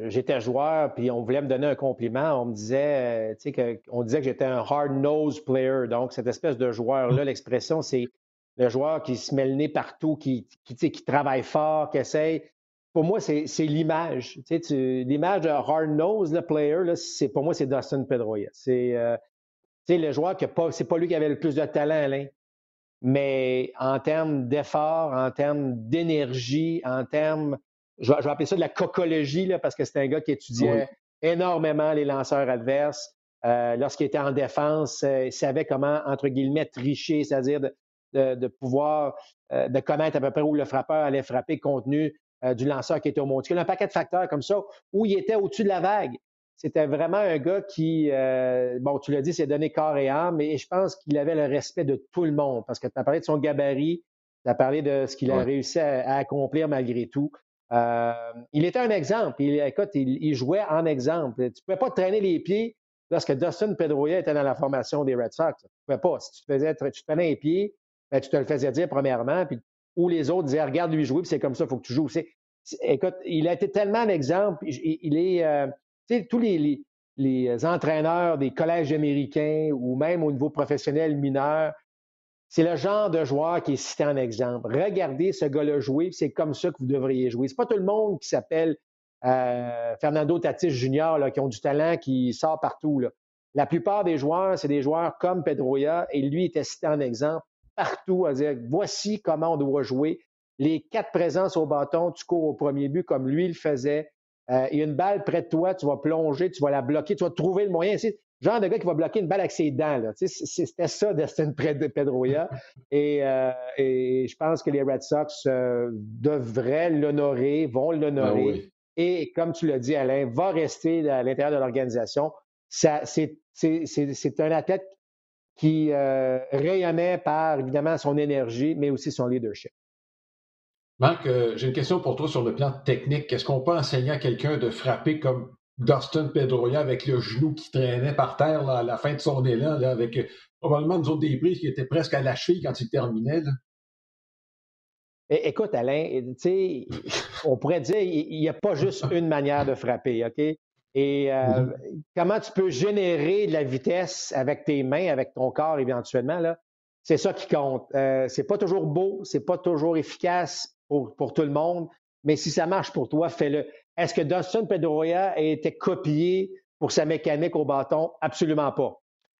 j'étais joueur, puis on voulait me donner un compliment, on me disait, tu sais, que, on disait que j'étais un hard-nosed player. Donc, cette espèce de joueur-là, mm. l'expression, c'est le joueur qui se met le nez partout, qui, qui, qui travaille fort, qui essaye. Pour moi, c'est l'image. Tu sais, l'image de hard-nosed player, c'est, pour moi, c'est Dustin Pedroia. C'est euh, le joueur qui pas, c'est pas lui qui avait le plus de talent, Alain. Mais en termes d'effort, en termes d'énergie, en termes je vais, appeler ça de la cocologie, là, parce que c'est un gars qui étudiait énormément les lanceurs adverses. Euh, lorsqu'il était en défense, euh, il savait comment, entre guillemets, tricher, c'est-à-dire de, pouvoir, euh, de connaître à peu près où le frappeur allait frapper compte tenu du lanceur qui était au monticule. Un paquet de facteurs comme ça, où il était au-dessus de la vague. C'était vraiment un gars qui, bon, tu l'as dit, s'est donné corps et âme, mais je pense qu'il avait le respect de tout le monde, parce que tu as parlé de son gabarit, tu as parlé de ce qu'il a réussi à, accomplir malgré tout. Euh, il était un exemple. Il, écoute, il, jouait en exemple. Tu ne pouvais pas traîner les pieds lorsque Dustin Pedroia était dans la formation des Red Sox. Tu ne pouvais pas. Si tu te, faisais, tu te traînais les pieds, ben, tu te le faisais dire premièrement, puis, ou les autres disaient Regarde lui jouer, puis c'est comme ça, il faut que tu joues. écoute, il a été tellement un exemple. Il, est, euh, tu sais, tous les, entraîneurs des collèges américains ou même au niveau professionnel mineur, c'est le genre de joueur qui est cité en exemple. Regardez ce gars-là jouer, c'est comme ça que vous devriez jouer. C'est pas tout le monde qui s'appelle euh, Fernando Tatis là, qui ont du talent, qui sort partout. La plupart des joueurs, c'est des joueurs comme Pedroia, et lui était cité en exemple partout à dire voici comment on doit jouer. Les quatre présences au bâton, tu cours au premier but comme lui le faisait. Euh, il y a une balle près de toi, tu vas plonger, tu vas la bloquer, tu vas trouver le moyen. Genre de gars qui va bloquer une balle avec ses dents. C'était ça, Destin Pedroia. Et, euh, et, je pense que les Red Sox euh, devraient l'honorer, vont l'honorer. Ah et comme tu l'as dit, Alain, va rester à l'intérieur de l'organisation. C'est un athlète qui euh, rayonnait par, évidemment, son énergie, mais aussi son leadership. Marc, euh, j'ai une question pour toi sur le plan technique. Est-ce qu'on peut enseigner à quelqu'un de frapper comme Dustin Pedroia avec le genou qui traînait par terre à la fin de son élan, avec euh, probablement une autres des prises qui étaient presque à la cheville quand il terminait? Écoute, Alain, on pourrait dire qu'il n'y a pas juste une manière de frapper, OK? Et euh, comment tu peux générer de la vitesse avec tes mains, avec ton corps éventuellement, là, c'est ça qui compte. Euh, c'est pas toujours beau, c'est pas toujours efficace pour, pour, tout le monde, mais si ça marche pour toi, fais-le. Est-ce que Dustin Pedroia a été copié pour sa mécanique au bâton? Absolument pas.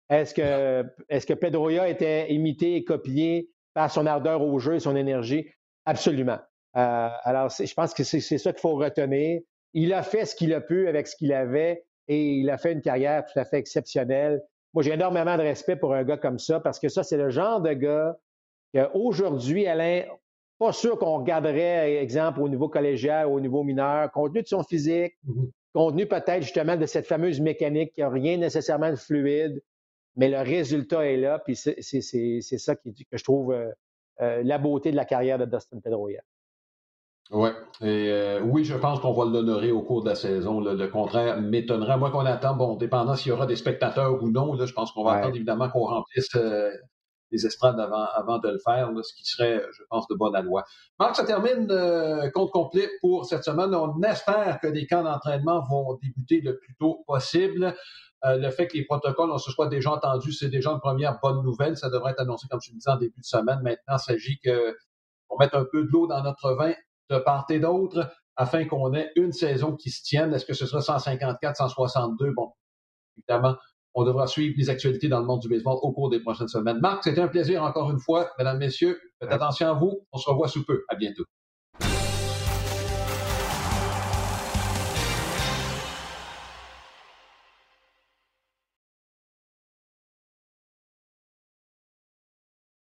Est-ce que, est-ce que Pedroia était imité et copié par son ardeur au jeu et son énergie? Absolument. Euh, alors, je pense que c'est ça qu'il faut retenir. Il a fait ce qu'il a pu avec ce qu'il avait et il a fait une carrière tout à fait exceptionnelle. Moi, j'ai énormément de respect pour un gars comme ça parce que ça, c'est le genre de gars qu'aujourd'hui, Alain, pas sûr qu'on regarderait, exemple, au niveau collégial, au niveau mineur, compte tenu de son physique, mm-hmm. compte tenu peut-être justement de cette fameuse mécanique qui n'a rien nécessairement de fluide, mais le résultat est là, puis c'est ça qui, que je trouve euh, euh, la beauté de la carrière de Dustin Pedroia. Ouais. Et euh, oui, je pense qu'on va l'honorer au cours de la saison. Le contraire m'étonnerait. Moi qu'on attend, bon, dépendant s'il y aura des spectateurs ou non, là, je pense qu'on va attendre évidemment qu'on remplisse euh, les estrades avant, de le faire, ce qui serait, je pense, de bonne loi. Marc, ça termine euh, compte complet pour cette semaine. On espère que les camps d'entraînement vont débuter le plus tôt possible. le fait que les protocoles, on se soit déjà entendus, c'est déjà une première bonne nouvelle. Ça devrait être annoncé, comme tu le disais, en début de semaine. Maintenant, il s'agit que on mette un peu de l'eau dans notre vin de part et d'autre afin qu'on ait une saison qui se tienne. Est-ce que ce sera 154, 162? Bon, évidemment, on devra suivre les actualités dans le monde du baseball au cours des prochaines semaines. Marc, c'était un plaisir encore une fois. Mesdames, Messieurs, faites attention à vous. On se revoit sous peu. À bientôt.